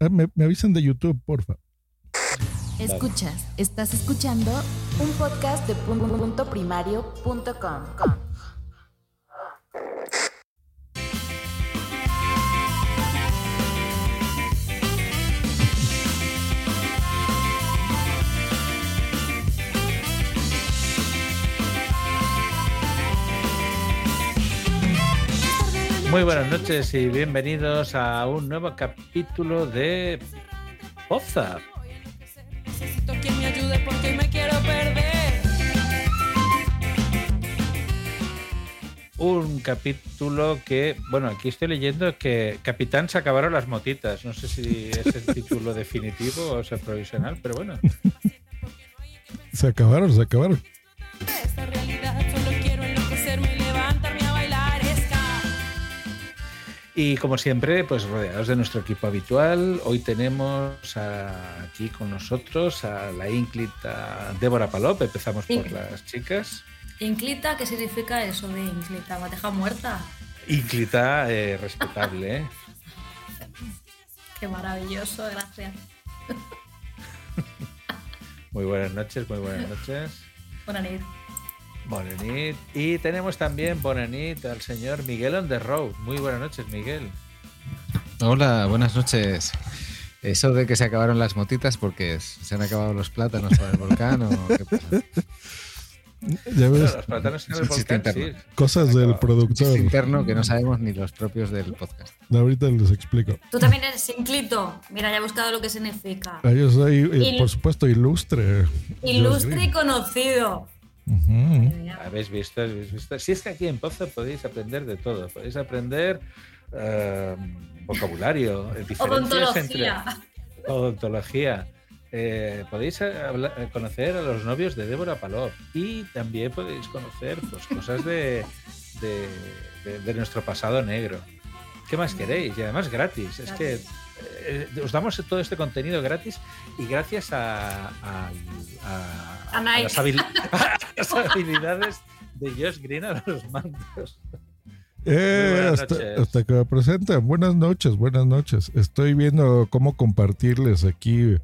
Ah, me, me avisan de YouTube, porfa. Escuchas, estás escuchando un podcast de punto Muy buenas noches y bienvenidos a un nuevo capítulo de Poza. Necesito quien me ayude porque me quiero perder. Un capítulo que, bueno, aquí estoy leyendo que Capitán se acabaron las motitas. No sé si es el título definitivo o es el provisional, pero bueno. Se acabaron, se acabaron. Esta realidad Y como siempre, pues rodeados de nuestro equipo habitual, hoy tenemos a- aquí con nosotros a la ínclita Débora Palop. Empezamos por las chicas. Inclita, ¿qué significa eso de inclita? ¿Me ha dejado muerta? Ínclita, eh, respetable, ¿eh? Qué maravilloso, gracias. Muy buenas noches, muy buenas noches. Buenas noches. Bonanit. Y tenemos también Bonanit al señor Miguel on the road. Muy buenas noches, Miguel. Hola, buenas noches. Eso de que se acabaron las motitas porque se han acabado los plátanos para el volcán o qué pasa? Ya ves, los plátanos en el volcán, sí. cosas del productor. Interno que no sabemos ni los propios del podcast. Ahorita les explico. Tú también eres inclito. Mira, ya he buscado lo que significa. Ah, Yo soy, eh, Il- por supuesto, ilustre. Ilustre y conocido. Habéis visto, habéis visto. Si es que aquí en Pozo podéis aprender de todo. Podéis aprender eh, vocabulario, eh, diferencias entre Odontología. Eh, podéis conocer a los novios de Débora Palop y también podéis conocer pues, cosas de, de- de- de nuestro pasado negro. ¿Qué más queréis? Y además gratis. Es que eh, os damos todo este contenido gratis y gracias a, a- a- A a Nike. las, habil- a las habilidades de Josh Green a los mandos. Eh, hasta, que me presentan. Buenas noches, buenas noches. Estoy viendo cómo compartirles aquí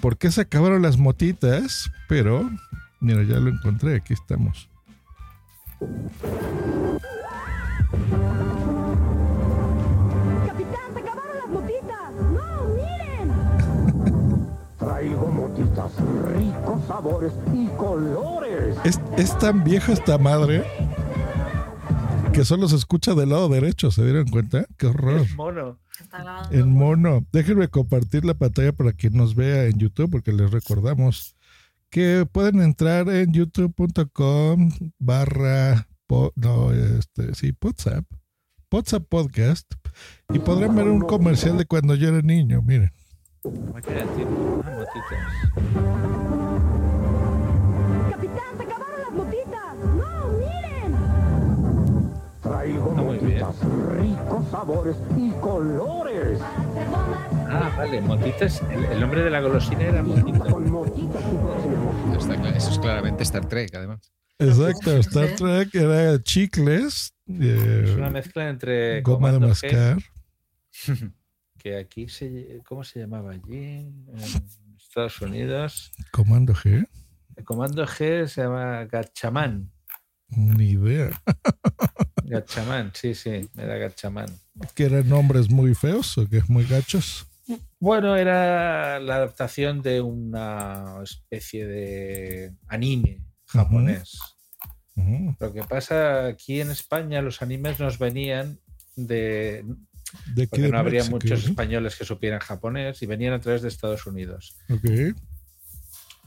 por qué se acabaron las motitas, pero mira, ya lo encontré, aquí estamos. Sabores y colores. Es, es tan vieja esta madre que solo se escucha del lado derecho, ¿se dieron cuenta? ¡Qué horror! Es mono. En mono. Déjenme compartir la pantalla para quien nos vea en YouTube, porque les recordamos que pueden entrar en youtube.com barra no, este, sí, WhatsApp, WhatsApp Podcast, y podrán ver un comercial de cuando yo era niño, miren. Sabores y colores. Ah, vale, motitas. El, el nombre de la golosina era motita. Con motitas. Está eso es claramente Star Trek, además. Exacto, Star Trek era chicles, eh, Es una mezcla entre goma de G, mascar. que aquí se, ¿cómo se llamaba allí? En Estados Unidos. Comando G, El comando G se llama Gachamán. Ni idea. Gachamán, sí, sí, era Gachamán. Que eran nombres muy feos o que muy gachos. Bueno, era la adaptación de una especie de anime japonés. Lo que pasa aquí en España, los animes nos venían de. ¿De Porque no habría México, muchos españoles que supieran japonés y venían a través de Estados Unidos. Ok.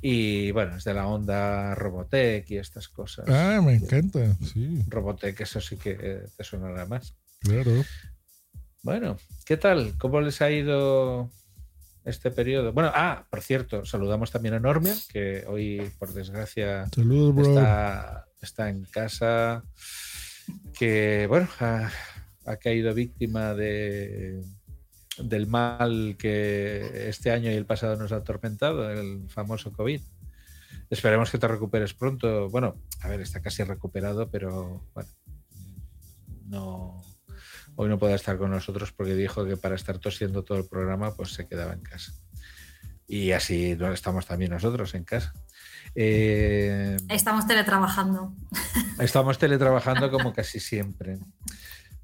Y bueno, es de la onda Robotech y estas cosas. Ah, me encanta, sí, Robotech, eso sí que eh, te sonará más. claro. Bueno, ¿qué tal? ¿Cómo les ha ido este periodo? Bueno, ah, por cierto, saludamos también a Normia, que hoy, por desgracia, bro. está, está en casa, que, bueno, ha, ha caído víctima de, del mal que este año y el pasado nos ha atormentado, el famoso COVID. Esperemos que te recuperes pronto. Bueno, a ver, está casi recuperado, pero bueno, no, hoy no puede estar con nosotros porque dijo que para estar tosiendo todo el programa, pues se quedaba en casa. Y así estamos también nosotros en casa. Eh, Estamos teletrabajando. Estamos teletrabajando como casi siempre.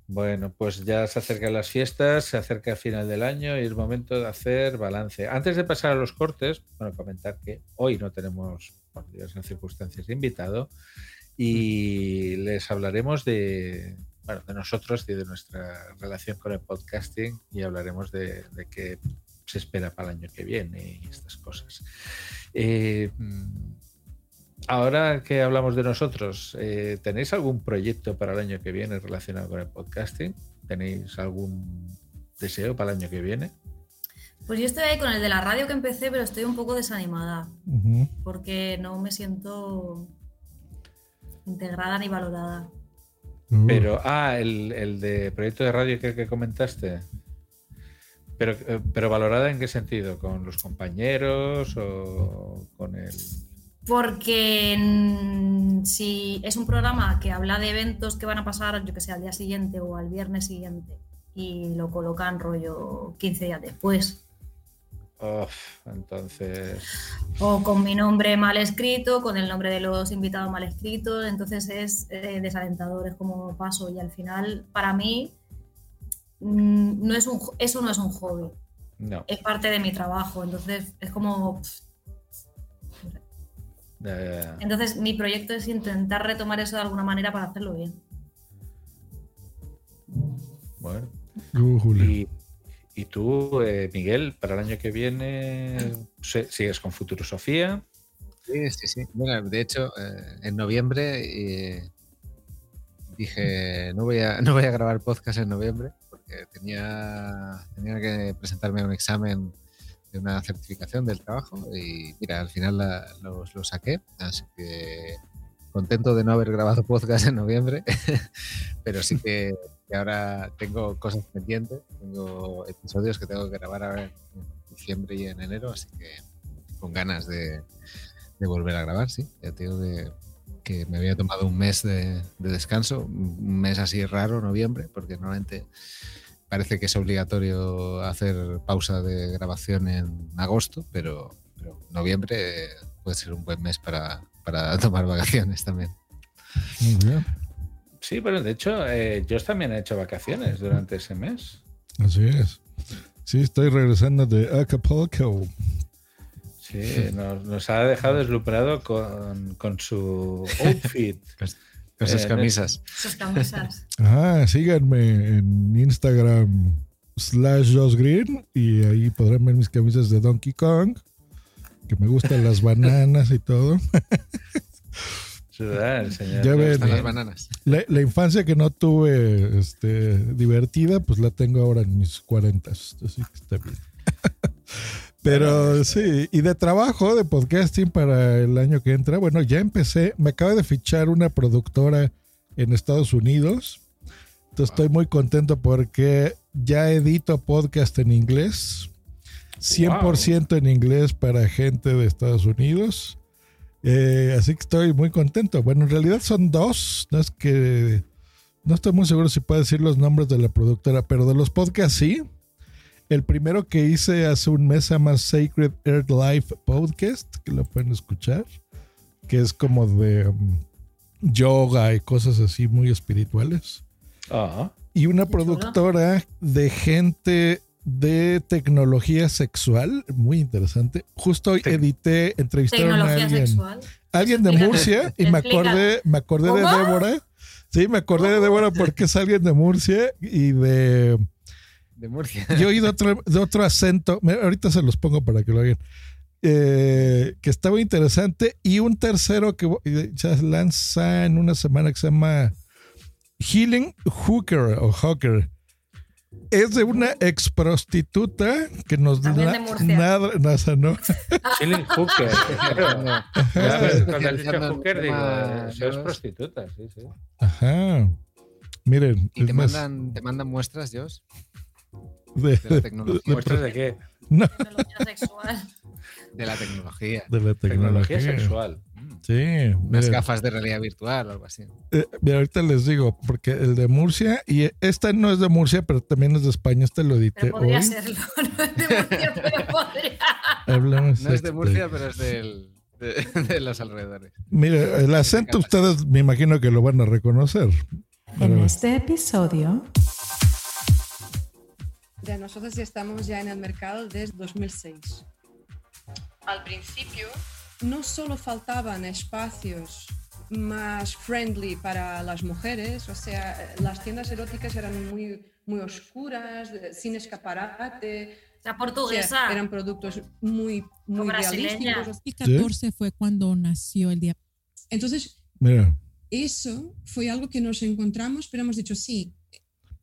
Bueno, pues ya se acercan las fiestas, se acerca el final del año y es momento de hacer balance. Antes de pasar a los cortes, bueno, comentar que hoy no tenemos, por diversas circunstancias, invitado y les hablaremos de, bueno, de nosotros y de nuestra relación con el podcasting y hablaremos de, de qué se espera para el año que viene y estas cosas. Eh, mm, Ahora que hablamos de nosotros, eh, ¿tenéis algún proyecto para el año que viene relacionado con el podcasting? ¿Tenéis algún deseo para el año que viene? Pues yo estoy ahí con el de la radio que empecé, pero estoy un poco desanimada porque no me siento integrada ni valorada. Uh, Pero, ah, el, el de proyecto de radio que, que comentaste. Pero, eh, pero valorada en qué sentido? ¿Con los compañeros o con el...? Porque si es un programa que habla de eventos que van a pasar, yo que sé, al día siguiente o al viernes siguiente y lo colocan rollo 15 días después, Uf, entonces... o con mi nombre mal escrito, con el nombre de los invitados mal escritos, entonces es eh, desalentador, es como paso. Y al final para mí mm, no es un, eso no es un hobby, No. es parte de mi trabajo, entonces es como... pff, Entonces mi proyecto es intentar retomar eso de alguna manera para hacerlo bien. bueno. uh, Julio. Y, y tú, eh, Miguel, para el año que viene, ¿sigues con Futurosofía? Sí, sí, sí. Bueno, de hecho, eh, en noviembre eh, dije, no voy, a, no voy a grabar podcast en noviembre porque tenía, tenía que presentarme a un examen de una certificación del trabajo y mira, al final la- saqué, así que contento de no haber grabado podcast en noviembre, pero sí que, que ahora tengo cosas pendientes, tengo episodios que tengo que grabar ahora en diciembre y en enero, así que con ganas de, de volver a grabar, sí. Ya te digo que, que me había tomado un mes de, de descanso, un mes así raro, noviembre, porque normalmente parece que es obligatorio hacer pausa de grabación en agosto, pero, pero noviembre puede ser un buen mes para, para tomar vacaciones también. Sí, bueno, de hecho, eh, yo también he hecho vacaciones durante ese mes. Así es. Sí, estoy regresando de Acapulco. Sí, nos, nos ha dejado deslumbrado con, con su outfit. Con esas Eh, camisas. Esas camisas. Ah, síganme en Instagram slash Josh Green y ahí podrán ver mis camisas de Donkey Kong, que me gustan las bananas y todo. Señor. Ya me ven. las bien. bananas. La, la infancia que no tuve este, divertida, pues la tengo ahora en mis cuarentas, así que está bien. Pero sí, y de trabajo, de podcasting para el año que entra, bueno, ya empecé, me acaba de fichar una productora en Estados Unidos, entonces estoy muy contento porque ya edito podcast en inglés, 100% en inglés para gente de Estados Unidos. Eh, así que estoy muy contento. Bueno, en realidad son dos. No es que. No estoy muy seguro si puedo decir los nombres de la productora, pero de los podcasts sí. El primero que hice hace un mes se llama Sacred Earth Life Podcast, que lo pueden escuchar, que es como de um, yoga y cosas así muy espirituales. Y una productora de gente de tecnología sexual, muy interesante. Justo hoy edité, entrevistaron a alguien sexual. alguien de Explica. Murcia y me acordé, me acordé de. Débora. Sí, me acordé de Débora porque es alguien de Murcia y de. De Murcia. Yo oí de otro, de otro acento. Mira, ahorita se los pongo para que lo oigan. Eh, que estaba interesante. Y un tercero que eh, se lanza en una semana que se llama Healing Hooker o Hawker. es de una ex prostituta que nos da nada, ¿no? Chilling Hooker. Ya. Cuando has dicho Utilizando Hooker, digo, es prostituta, sí, sí. Ajá. Miren, ¿Y te más, mandan, te mandan muestras, Josh? De, de la tecnología. de- ¿Muestras de qué? no, Tecnología sexual. De la tecnología. de la Tecnología tecnología. sexual. Sí, Unas gafas de realidad virtual o algo así. eh, mira, ahorita les digo, porque el de Murcia, y esta no es de Murcia, pero también es de España, este lo edité Pero podría hoy. serlo. No es de Murcia, pero podría. Hablamos No es este- de Murcia, pero es del, de, de los alrededores. Mire, el acento ustedes me imagino que lo van a reconocer. En este episodio, Ya nosotros ya estamos ya en el mercado desde 2006. Al principio no solo faltaban espacios más friendly para las mujeres, o sea, las tiendas eróticas eran muy, muy oscuras, sin escaparate. La portuguesa. eran productos muy, muy realísticos. Y 14 fue cuando nació el día. Entonces, Mira, eso fue algo que nos encontramos, pero hemos dicho sí.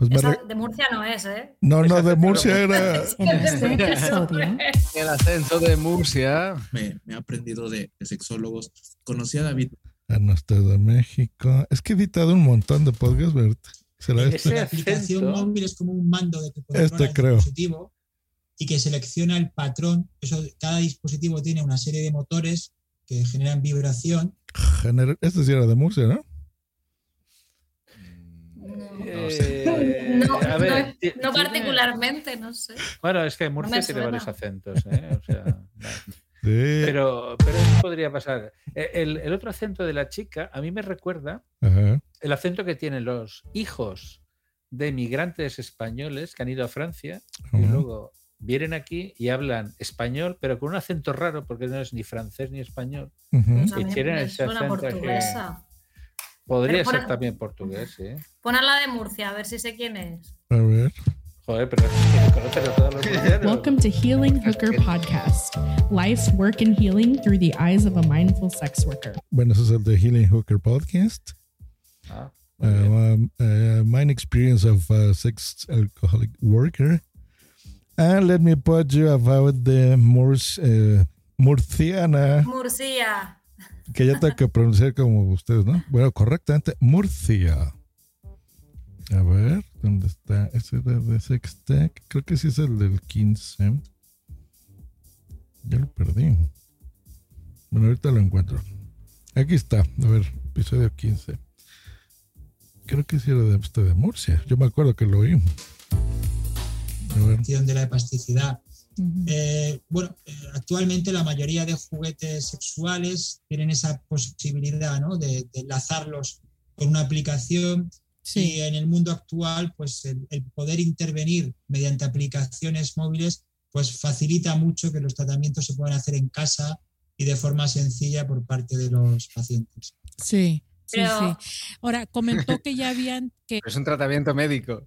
Pues me Esa re- de Murcia no es, ¿eh? No, no, de Murcia era... El acento de Murcia. me, me he aprendido de, de sexólogos. Conocí a David. Ah, no, está de México. Es que he editado un montón de podcasts, Bert. ¿Será este? La aplicación móvil es como un mando de que controla Este creo. dispositivo y que selecciona el patrón. Eso, cada dispositivo tiene una serie de motores que generan vibración. Gener- Este sí era de Murcia, ¿no? Eh, No, a ver, no- particularmente, no sé. Bueno, es que Murcia tiene varios acentos, ¿eh? O sea. Sí. pero, pero eso podría pasar. Eh, El, el otro acento de la chica a mí me recuerda Ajá. el acento que tienen los hijos de migrantes españoles que han ido a Francia y luego vienen aquí y hablan español, pero con un acento raro porque no es ni francés ni español. Y tienen ese acento. Podría Pero ser también portugués, sí. Pon a la de Murcia, a ver si sé quién es. A ver. Joder, pero es que conoces a todos los murcianos. Welcome to Healing Hooker Podcast. Life's work and healing through the eyes of a mindful sex worker. Bueno, ese es el de Healing Hooker Podcast. Ah, Uh, um, uh, mine experience of a sex alcoholic worker. And let me put you about the Murs, uh, Murciana, Murcia. Que ya tengo que pronunciar como ustedes, ¿no? Bueno, correctamente, Murcia. A ver, ¿dónde está? Ese de, de Sextech. Creo que sí es el del 15. Ya lo perdí. Bueno, ahorita lo encuentro. Aquí está. A ver, episodio 15. Creo que sí era de, este de Murcia. Yo me acuerdo que lo oí. A ver. acción de la plasticidad. Eh, bueno, eh, actualmente la mayoría de juguetes sexuales tienen esa posibilidad ¿no? de, de enlazarlos con una aplicación y en el mundo actual pues el, el poder intervenir mediante aplicaciones móviles pues facilita mucho que los tratamientos se puedan hacer en casa y de forma sencilla por parte de los pacientes. Sí, sí, Pero- sí. Ahora, comentó que ya habían que Es un tratamiento médico.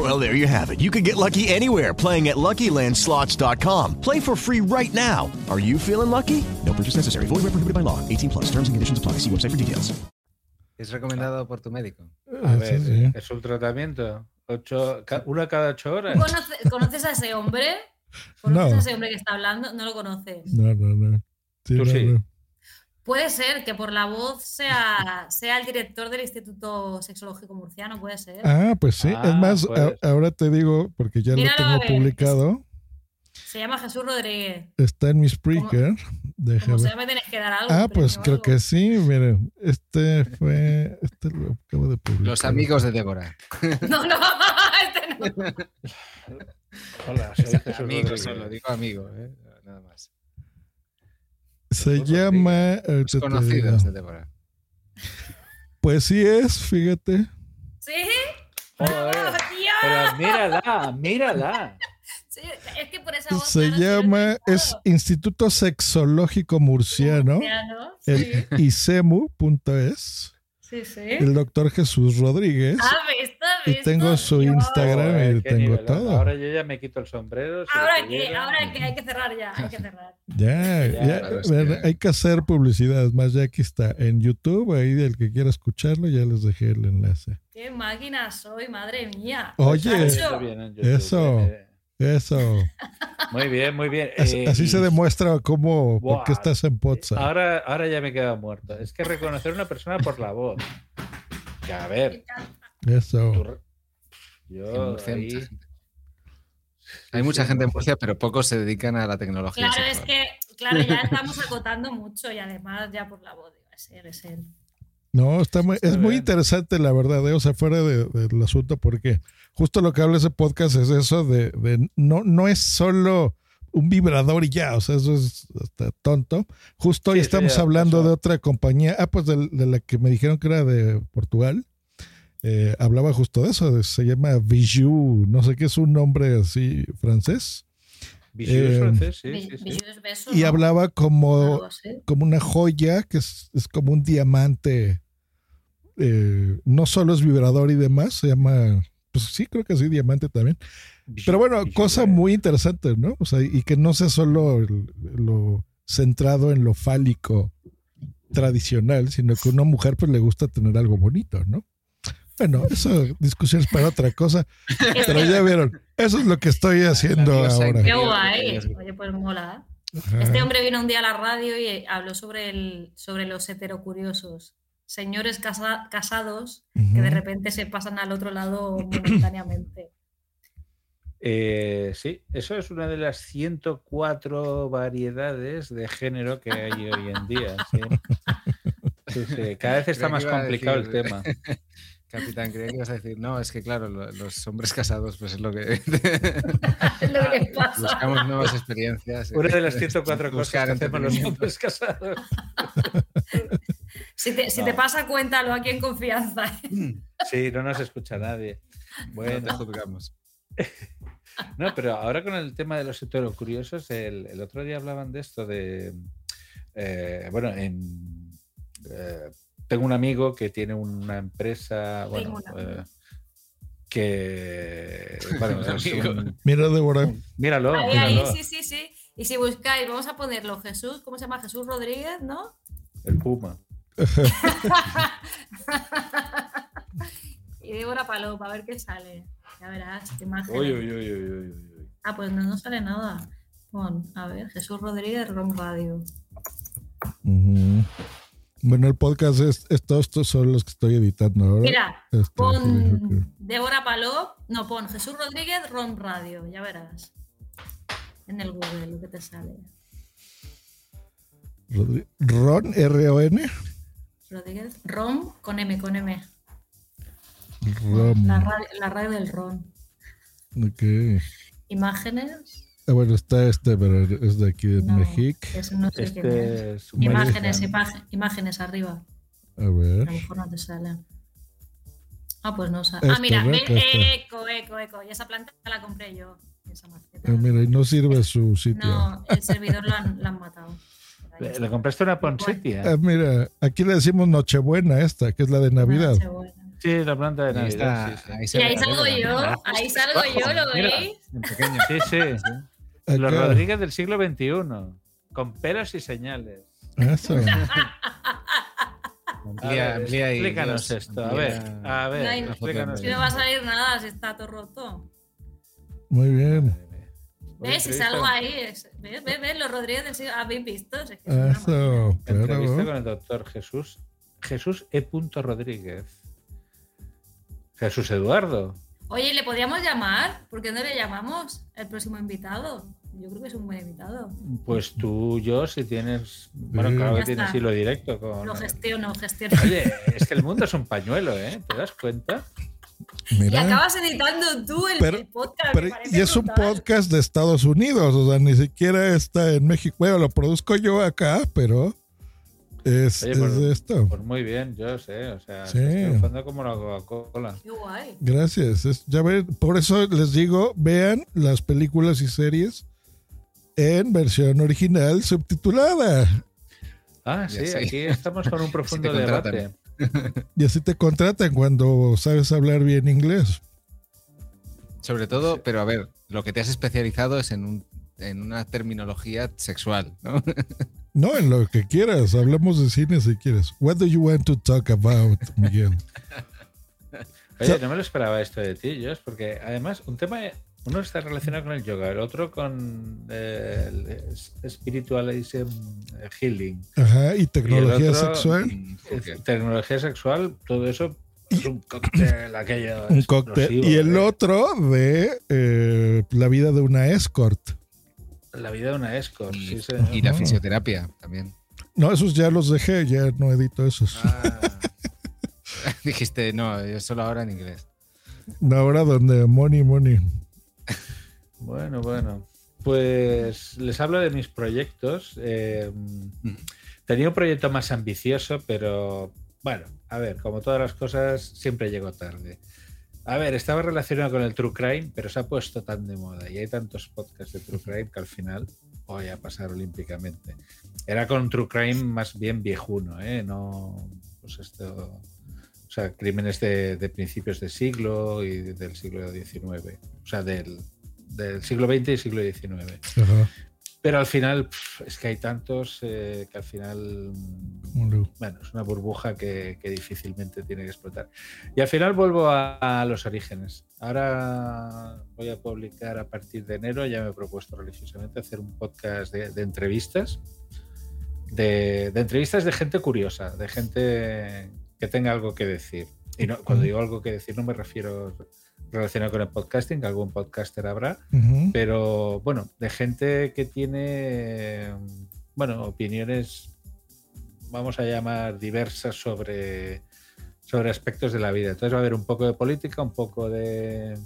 Well, there you have it. You can get lucky anywhere playing at LuckyLandSlots.com. Play for free right now. Are you feeling lucky? No purchase necessary. Void where prohibited by law. 18 plus. Terms and conditions apply. See website for details. Es recomendado por tu médico. A Ah, ver, sí, sí. es un tratamiento. Ocho, ca- una cada ocho horas. ¿Conoce- ¿Conoces a ese hombre? ¿Conoces No. a ese hombre que está hablando? No lo conoces. No, no, no. Sí, Tú no, sí. no. Puede ser que por la voz sea, sea el director del Instituto Sexológico Murciano, puede ser. Ah, pues sí. es Ah, más, a- ahora te digo, porque ya Míralo, lo tengo publicado. Se llama Jesús Rodríguez. Está en mi Spreaker. Ver. sea, me tienes que dar algo. Ah, pues creo algo. que sí, miren, este fue, este lo acabo de publicar. Los amigos de Débora. No, no, este no. Hola, soy Jesús Amigo Rodríguez. solo, digo amigo, ¿eh? nada más. Se llama... ahorita Los te conocidos digo. de Débora. Pues sí es, fíjate. ¿Sí? Joder, ¡Bravo, tío! Pero mírala, mírala. Sí, es que por esa voz. Se llama, es Instituto Sexológico Murciano, Murciano, el sí. isemu.es, Sí, sí. el doctor Jesús Rodríguez. Ah, Y tengo su Instagram y qué tengo nivel. todo. Ahora yo ya me quito el sombrero. Ahora que, ahora que hay que cerrar ya, hay que cerrar. Ya, Ya, ya, claro, es ver, que- hay que hacer publicidad. Más, ya aquí está en YouTube. Ahí del que quiera escucharlo, ya les dejé el enlace. Qué máquina soy, madre mía. Oye, Muchacho. bien en YouTube, Eso, eh. Eso. Muy bien, muy bien. Así, Eh, así y- se demuestra cómo, por qué estás en Potsdam. Ahora, ahora ya me queda muerto. Es que reconocer a una persona por la voz. Que a ver, Eso. tú- yo hay ahí- mucha gente. Hay mucha gente en Murcia, pero pocos se dedican a la tecnología. Claro, es que, claro, ya estamos acotando mucho y además ya por la voz, digo, es él, es él. No, está muy, es muy interesante la verdad, eh, o sea, fuera de- del asunto, porque justo lo que habla ese podcast es eso de, de no, no es solo un vibrador y ya, o sea, eso es hasta tonto. Justo hoy Sí, estamos hablando pasó. de otra compañía, ah, pues de, de la que me dijeron que era de Portugal. Eh, hablaba justo de eso, de- se llama Bijou, no sé qué es un nombre así francés. Eh, francés, sí, beso, Y ¿no? hablaba como, como una joya, que es, es como un diamante. eh, no solo es vibrador y demás, se llama, pues sí, creo que sí, diamante también. Pero bueno, cosa eh. muy interesante, ¿no? O sea, y que no sea solo el- lo centrado en lo fálico tradicional, sino que a una mujer pues le gusta tener algo bonito, ¿no? Bueno, eso discusiones para otra cosa, pero ya vieron, eso es lo que estoy haciendo ahora. Qué guay. Oye, pues mola. Ajá. Este hombre vino un día a la radio y habló sobre, el, sobre los heterocuriosos. Señores casa- casados que de repente se pasan al otro lado momentáneamente. Eh, sí, eso es una de las 104 variedades de género que hay hoy en día. Sí. Sí, sí, Cada vez está más complicado el tema. Capitán, creía que ibas a decir, no, es que claro, lo- los hombres casados, pues es lo que. Es lo que pasa. Buscamos nuevas experiencias. Una de las 104 cosas Buscar que hacemos los hombres casados. Si te, si te pasa, cuéntalo aquí en confianza. Sí, no nos escucha nadie. No Bueno, te juzgamos. No, pero ahora con el tema de los heterocuriosos, el, el otro día hablaban de esto de. eh, bueno, en. eh, tengo un amigo que tiene una empresa. Bueno, eh, que. Bueno, Un un- Mira, Débora, míralo, Ahí, ahí, míralo. sí, sí, sí. Y si buscáis, vamos a ponerlo, Jesús, ¿cómo se llama? Jesús Rodríguez, ¿no? El Puma. y Débora Paloma, a ver qué sale. Ya verás, qué imagen. Uy, uy, uy, uy, uy, uy, uy. Ah, pues no, no sale nada. Pon, a ver, Jesús Rodríguez, Rom Radio. Ujú. Bueno, el podcast es, es- todos estos son los que estoy editando ahora. Mira, Este, pon Débora Palop, no, pon Jesús Rodríguez, Rom Radio, ya verás. En el Google lo que te sale. Rodri- Ron, R-O-N. Rodríguez, Rom con M, con M. Rom. La radio, la radio del Rom. Ok. Imágenes. Ah, bueno, está este, pero es de aquí de No, México. ese no sé Este es. Imágenes, imagen- imágenes arriba. A ver. A lo mejor no te salen. Ah, pues no sale. Ah, mira, ¿no? ve- Acá está. eco, eco, eco. Y esa planta la compré yo. Esa maceta. Ah, mira, y no sirve su sitio. No, el servidor lo han, lo han matado. ¿Le le compraste una Ponsetia? Ah, mira, aquí le decimos Nochebuena esta, que es la de Navidad. Sí, la planta de Ahí Navidad. está, sí, sí. ahí Y ahí salgo yo, ahí salgo yo, ¿lo Mira. veis? En pequeño. Sí, sí. Los. Rodríguez del siglo XXI. Con pelos y señales. Eso. Amplía, ver, explícanos Dios, esto. A ver, a ver, No hay- explícanos. Si no va a salir nada, si está todo roto. Muy bien. ¿Ves? Si salgo ahí, es- ¿ves? ¿Ves? ¿Ves? Los Rodríguez del siglo... ¿Habéis visto? Es que es una Eso, Entrevista con el doctor Jesús. Jesús E. Rodríguez. Jesús Eduardo. Oye, ¿le podríamos llamar? ¿Por qué no le llamamos el próximo invitado? Yo creo que es un buen invitado. Pues tú, yo, si tienes. Bueno, Sí. claro Ya que tienes está. hilo directo con. Lo gestiono, gestiono. Oye, es que el mundo es un pañuelo, ¿eh? ¿Te das cuenta? Y acabas editando tú el, Pero- el podcast. Pero- y es un podcast de Estados Unidos, o sea, ni siquiera está en México. Bueno, lo produzco yo acá, pero es, Oye, es por, de esto. por muy bien, yo sé. O sea, Sí. como la Coca-Cola. Qué guay. Gracias. Es- ya ven, por eso les digo, vean las películas y series en versión original subtitulada. Ah, sí, aquí estamos con un profundo debate. Y así te contratan cuando sabes hablar bien inglés. Sobre todo, pero a ver, lo que te has especializado es en, un, en una terminología sexual, ¿no? No, en lo que quieras. Hablamos de cine si quieres. What do you want to talk about, Miguel? Oye, no me lo esperaba esto de ti, Josh, porque además un tema, uno está relacionado con el yoga, el otro con eh, el spiritualism eh, healing. Ajá, y tecnología otro, sexual. mm, Tecnología sexual, todo eso es un cóctel aquello. Un cóctel. Y el ¿eh? otro de eh, la vida de una escort. La vida de una escort. Y, sí, señor. y la fisioterapia también. No, esos ya los dejé, ya no edito esos. Ah, Dijiste, no, yo solo ahora en inglés. No, ahora donde money, money. Bueno, bueno. Pues les hablo de mis proyectos. Eh, tenía un proyecto más ambicioso, pero bueno, a ver, como todas las cosas, siempre llego tarde. A ver, estaba relacionado con el True Crime, pero se ha puesto tan de moda y hay tantos podcasts de True Crime que al final voy a pasar olímpicamente. Era con True Crime más bien viejuno, ¿eh? No, pues esto, o sea, crímenes de, de principios de siglo y del siglo XIX, o sea, del, del siglo XX y siglo XIX. Ajá. Pero al final es que hay tantos eh, que al final, mm, ¿Cómo lo- bueno, es una burbuja que, que difícilmente tiene que explotar. Y al final vuelvo a, a los orígenes. Ahora voy a publicar a partir de enero, ya me he propuesto religiosamente hacer un podcast de, de entrevistas, de, de entrevistas de gente curiosa, de gente que tenga algo que decir. Y no, cuando digo algo que decir no me refiero relacionado con el podcasting, algún podcaster habrá, pero bueno, de gente que tiene, bueno, opiniones, vamos a llamar diversas sobre, sobre aspectos de la vida. Entonces va a haber un poco de política, un poco de,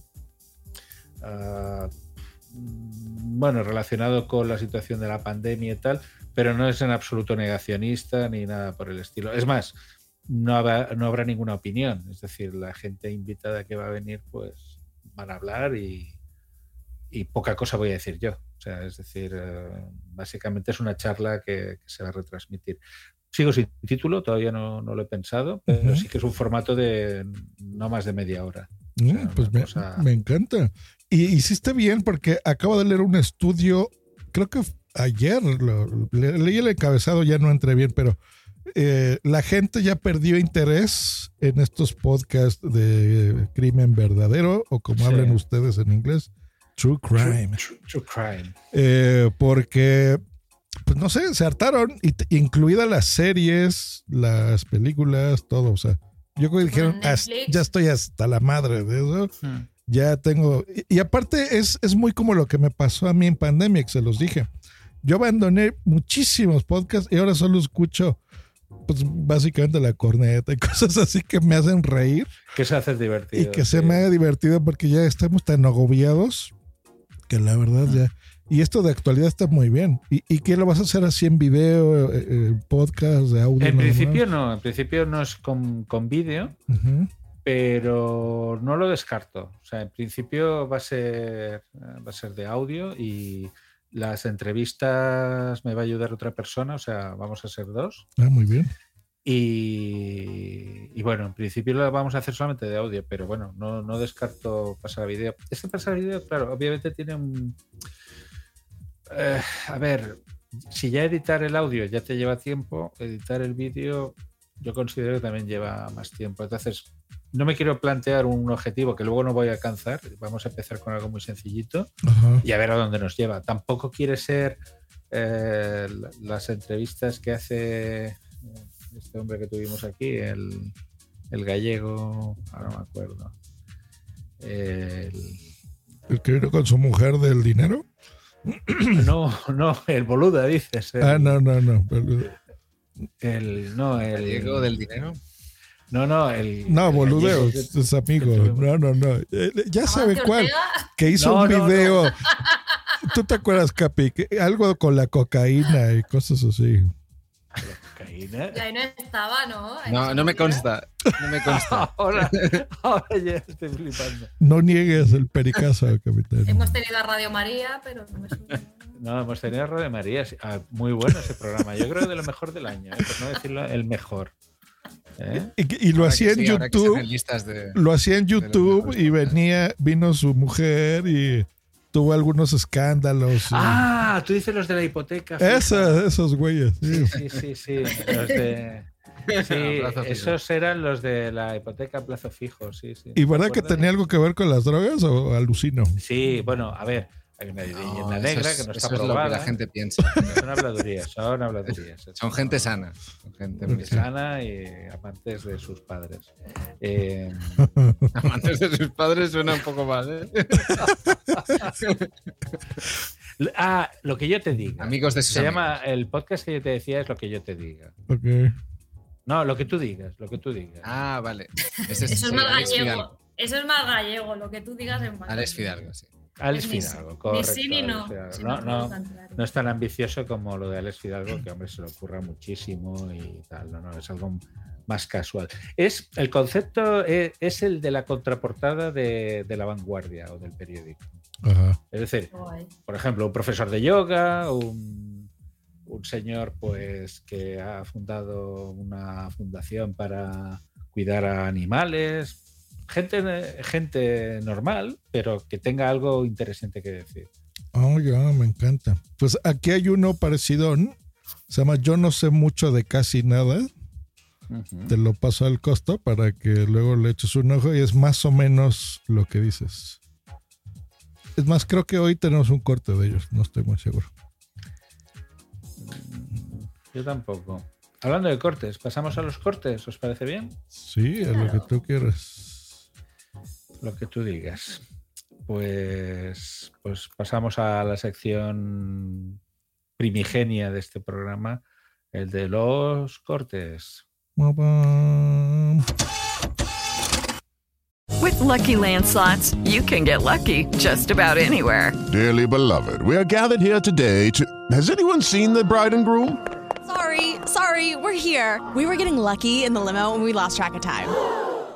mm, bueno, relacionado con la situación de la pandemia y tal, pero no es en absoluto negacionista ni nada por el estilo. Es más, no habrá, no habrá ninguna opinión, es decir, la gente invitada que va a venir, pues van a hablar y, y poca cosa voy a decir yo. O sea, es decir, eh, básicamente es una charla que, que se va a retransmitir. Sigo sin título, todavía no, no lo he pensado, pero sí que es un formato de no más de media hora. O Mm, sea, pues me, cosa- me encanta. Y hiciste bien porque acabo de leer un estudio, creo que ayer, lo- le- leí el encabezado, ya no entré bien, pero eh, la gente ya perdió interés en estos podcasts de crimen verdadero o como Sí. hablan ustedes en inglés, true crime. True, true crime. Eh, porque, pues no sé, se hartaron, incluidas las series, las películas, todo. O sea, yo creo que dijeron, "Haz- Netflix. ya estoy hasta la madre de eso. Hmm. Ya tengo. Y, y aparte, es, es muy como lo que me pasó a mí en pandemia, que se los dije. Yo abandoné muchísimos podcasts y ahora solo escucho, pues básicamente la corneta y cosas así que me hacen reír Que se hace divertido. y que se me haga divertido porque ya estamos tan agobiados que la verdad ya. Y esto de actualidad está muy bien. ¿Y, y qué lo vas a hacer así en video, eh, eh, podcast, de audio? En principio no, en principio no es con, con vídeo, pero no lo descarto. O sea, en principio va a ser, va a ser de audio y las entrevistas me va a ayudar otra persona, o sea, vamos a ser dos. Ah, muy bien. Y, y bueno, en principio lo vamos a hacer solamente de audio, pero bueno, no, no descarto pasar a vídeo. Este pasar a vídeo, claro, obviamente tiene un... eh, a ver, si ya editar el audio ya te lleva tiempo, editar el vídeo yo considero que también lleva más tiempo. Entonces, no me quiero plantear un objetivo que luego no voy a alcanzar. Vamos a empezar con algo muy sencillito Ajá. y a ver a dónde nos lleva. Tampoco quiere ser eh, la- las entrevistas que hace eh, este hombre que tuvimos aquí, el, el gallego, ahora no me acuerdo. El- El que vino con su mujer del dinero. No, no, el boluda, dices. el- Ah, no, no, no. El, no, el. Gallego del dinero. No, no, el. No, boludeo, gallego que- es amigo. No, no, no. Ya saben Amancio cuál. Que hizo No, un no, no. video. ¿Tú te acuerdas, Capi? Algo con la cocaína y cosas así. Cocaína. Y ahí no estaba, ¿no? Ahí No, no me consta. No me consta. Ahora, ahora ya estoy flipando. No niegues el pericazo, capitán. Hemos tenido a Radio María, pero no me suena. No, hemos tenido a Radio María. Ah, muy bueno ese programa. Yo creo que de lo mejor del año, ¿eh? por no decirlo el mejor. ¿Eh? Y, y lo hacía en sí, YouTube. de- Lo hacía en YouTube y venía, vino su mujer y tuvo algunos escándalos. y- Ah, tú dices los de la hipoteca. fija. Esos, esos güeyes. sí. Sí, sí, sí. Los de. Sí, esos eran los de la hipoteca a plazo fijo, sí, sí. ¿Y verdad ¿Te que tenía algo que ver con las drogas o alucino? Sí, bueno, a ver, hay una No, leyenda eso negra es- que no eso está es lo que la gente piensa. Son habladurías, son habladurías. Son gente sana. Son gente muy sana. y amantes de sus padres. Eh, Amantes de sus padres suena un poco mal, ¿eh? ah, lo que yo te diga. Amigos de sus Se llama, el podcast que yo te decía es lo que yo te diga. Ok. No, lo que tú digas, lo que tú digas. Ah, vale. Ese Eso es más gallego. Fidalgo. Eso es más gallego, lo que tú digas en más Alex. Fidalgo, sí. Alex Fidalgo, correcto. no, No, no, es tan ambicioso como lo de Alex Fidalgo, que hombre se le ocurra muchísimo y tal. No, no, es algo más casual. Es el concepto es, es el de la contraportada de, de la vanguardia o del periódico. Ajá. Es decir, por ejemplo, un profesor de yoga, un, un señor pues que ha fundado una fundación para cuidar a animales, gente, gente normal, pero que tenga algo interesante que decir. Oh, ya, me encanta. Pues aquí hay uno parecido. ¿no? Se llama Yo no sé mucho de casi nada. Te lo paso al costo para que luego le eches un ojo y es más o menos lo que dices. Es más, creo que hoy tenemos un corte de ellos, no estoy muy seguro. Yo tampoco. Hablando de cortes, ¿pasamos a los cortes? ¿Os parece bien? Sí, es lo que tú quieras. Lo que tú digas. Pues, pues pasamos a la sección primigenia de este programa, el de los cortes. With Lucky Land slots, you can get lucky just about anywhere. Dearly beloved, we are gathered here today to. Has anyone seen the bride and groom? Sorry, sorry, we're here. We were getting lucky in the limo and we lost track of time.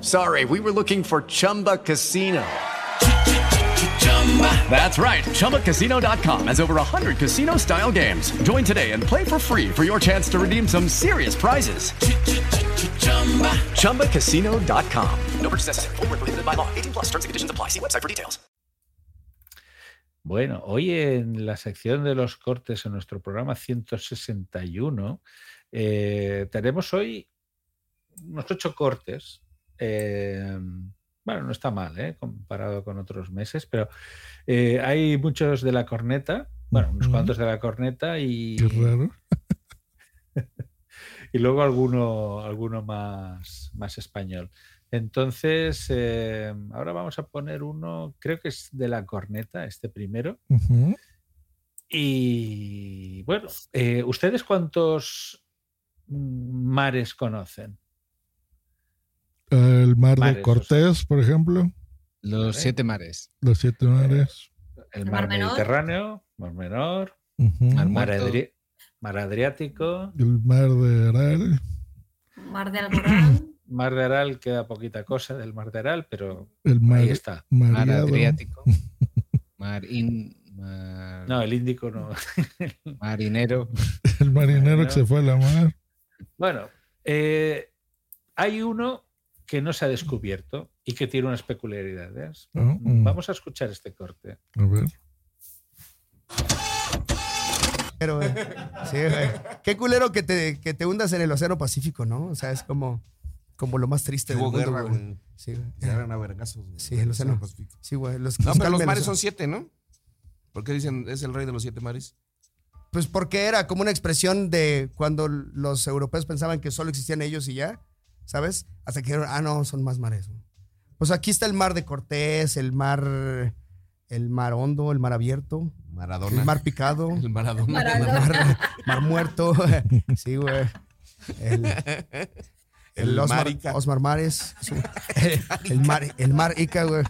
sorry, we were looking for Chumba Casino. That's right. ChumbaCasino.com has over 100 casino style games. Join today and play for free for your chance to redeem some serious prizes. ChumbaCasino.com. No purchase necessary. Void where prohibited by law. 18 plus terms and conditions apply. See website for details. Bueno, hoy en la sección de los cortes en nuestro programa 161 eh, tenemos hoy unos ocho cortes. Eh, bueno, no está mal, ¿eh? comparado con otros meses, pero eh, hay muchos de la corneta, bueno, unos cuantos de la corneta y, Qué raro. y luego alguno, alguno más, más español. Entonces, eh, ahora vamos a poner uno, creo que es de la corneta, este primero. Y bueno, eh, ¿ustedes cuántos mm, mares conocen? El mar Mares, de Cortés, por ejemplo. Los siete mares. Los siete mares. El ¿El mar, Menor? Mediterráneo, mar menor, Ujú. Mar mar, Muerto. Adri- mar Adriático, El mar de Aral. Mar de Alborán. mar de Aral, queda poquita cosa del mar de Aral, pero El mar, ahí está. Mar. Adriático. Mar, in, mar No, el Índico no. Marinero. El marinero que se fue a la mar. Bueno, eh, hay uno que no se ha descubierto y que tiene unas peculiaridades. Ah, mm. Vamos a escuchar este corte. A ver. Pero, güey. Sí, güey. Qué culero que te, que te hundas en el Océano Pacífico, ¿no? O sea, es como, como lo más triste del Hubo mundo, guerra, güey. Sí, güey. Se agarran a vergazos. güey. Sí, el Océano Pacífico. Sí, güey. Los, No, los pero los calmen, mares son siete, ¿no? ¿Por qué dicen es el rey de los siete mares? Pues porque era como una expresión de cuando los europeos pensaban que solo existían ellos y ya, ¿sabes? Hasta que dijeron, ah, no, son más mares. güey. Pues aquí está el mar de Cortés, el mar, el mar hondo, el mar abierto, Maradona. el mar picado, El Maradona. el mar, mar muerto, sí, güey. El, El Osmar, Marica. Osmar Mares, el, el mar, el mar Ica, güey.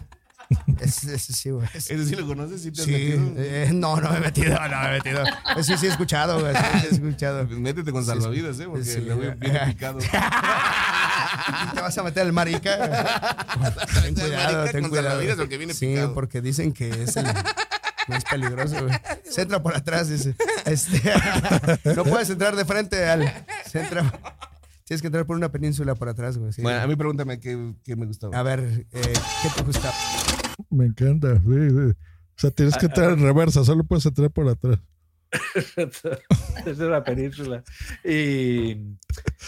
Ese, ese sí, güey. ¿Ese sí lo conoces? ¿Sí te has Sí, metido? eh, no, no me he metido, no me he metido. Eso sí he escuchado, güey. Sí, he escuchado. Pues métete con salvavidas, ¿eh? Porque Sí, le voy güey. bien picado. ¿Te vas a meter al marica? ten cuidado, ten con cuidado. salvavidas porque viene sí, picado. porque dicen que es el más peligroso, güey. Se entra por atrás, dice. Este, no puedes entrar de frente al... Se entra... Tienes que entrar por una península por atrás, güey. sí. Bueno, a mí pregúntame qué, qué me gustaba. A ver, eh, ¿qué te gusta? Me encanta, sí, sí. O sea, tienes que entrar en reversa, solo puedes entrar por atrás. Desde la península. Y,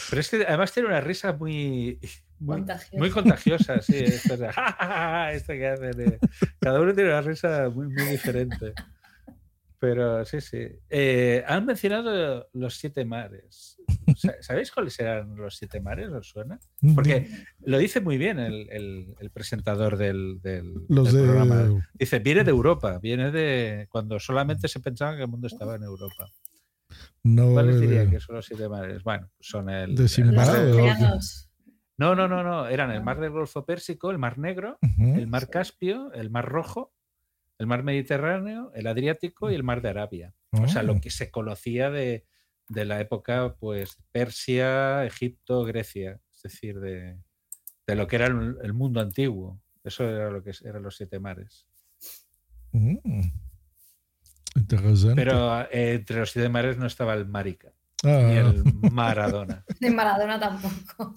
pero es que además tiene una risa muy, muy Contagiosa. muy contagiosa. Sí, esto, de, "Ja, ja, ja", esto que hace de- cada uno tiene una risa muy, muy diferente. Pero sí, sí. Eh, han mencionado los siete mares. Sa- ¿Sabéis cuáles eran los siete mares? ¿Os suena? Porque lo dice muy bien el, el- el presentador del, del- Los del de- programa. Dice, viene de Europa, viene de cuando solamente se pensaba que el mundo estaba en Europa. No, ¿Cuáles diría que son los siete mares? Bueno, son el. No, no, no, no. Eran el mar del Golfo Pérsico, el mar Negro, el mar Caspio, el mar Rojo, el mar Mediterráneo, el Adriático y el mar de Arabia. O sea, lo que se conocía de, de la época, pues, Persia, Egipto, Grecia. Es decir, de, de lo que era el, el mundo antiguo. Eso era lo que eran los siete mares. Mm. Interesante. Pero eh, entre los siete mares no estaba el Marica, Ah. ni el Maradona. De Maradona tampoco.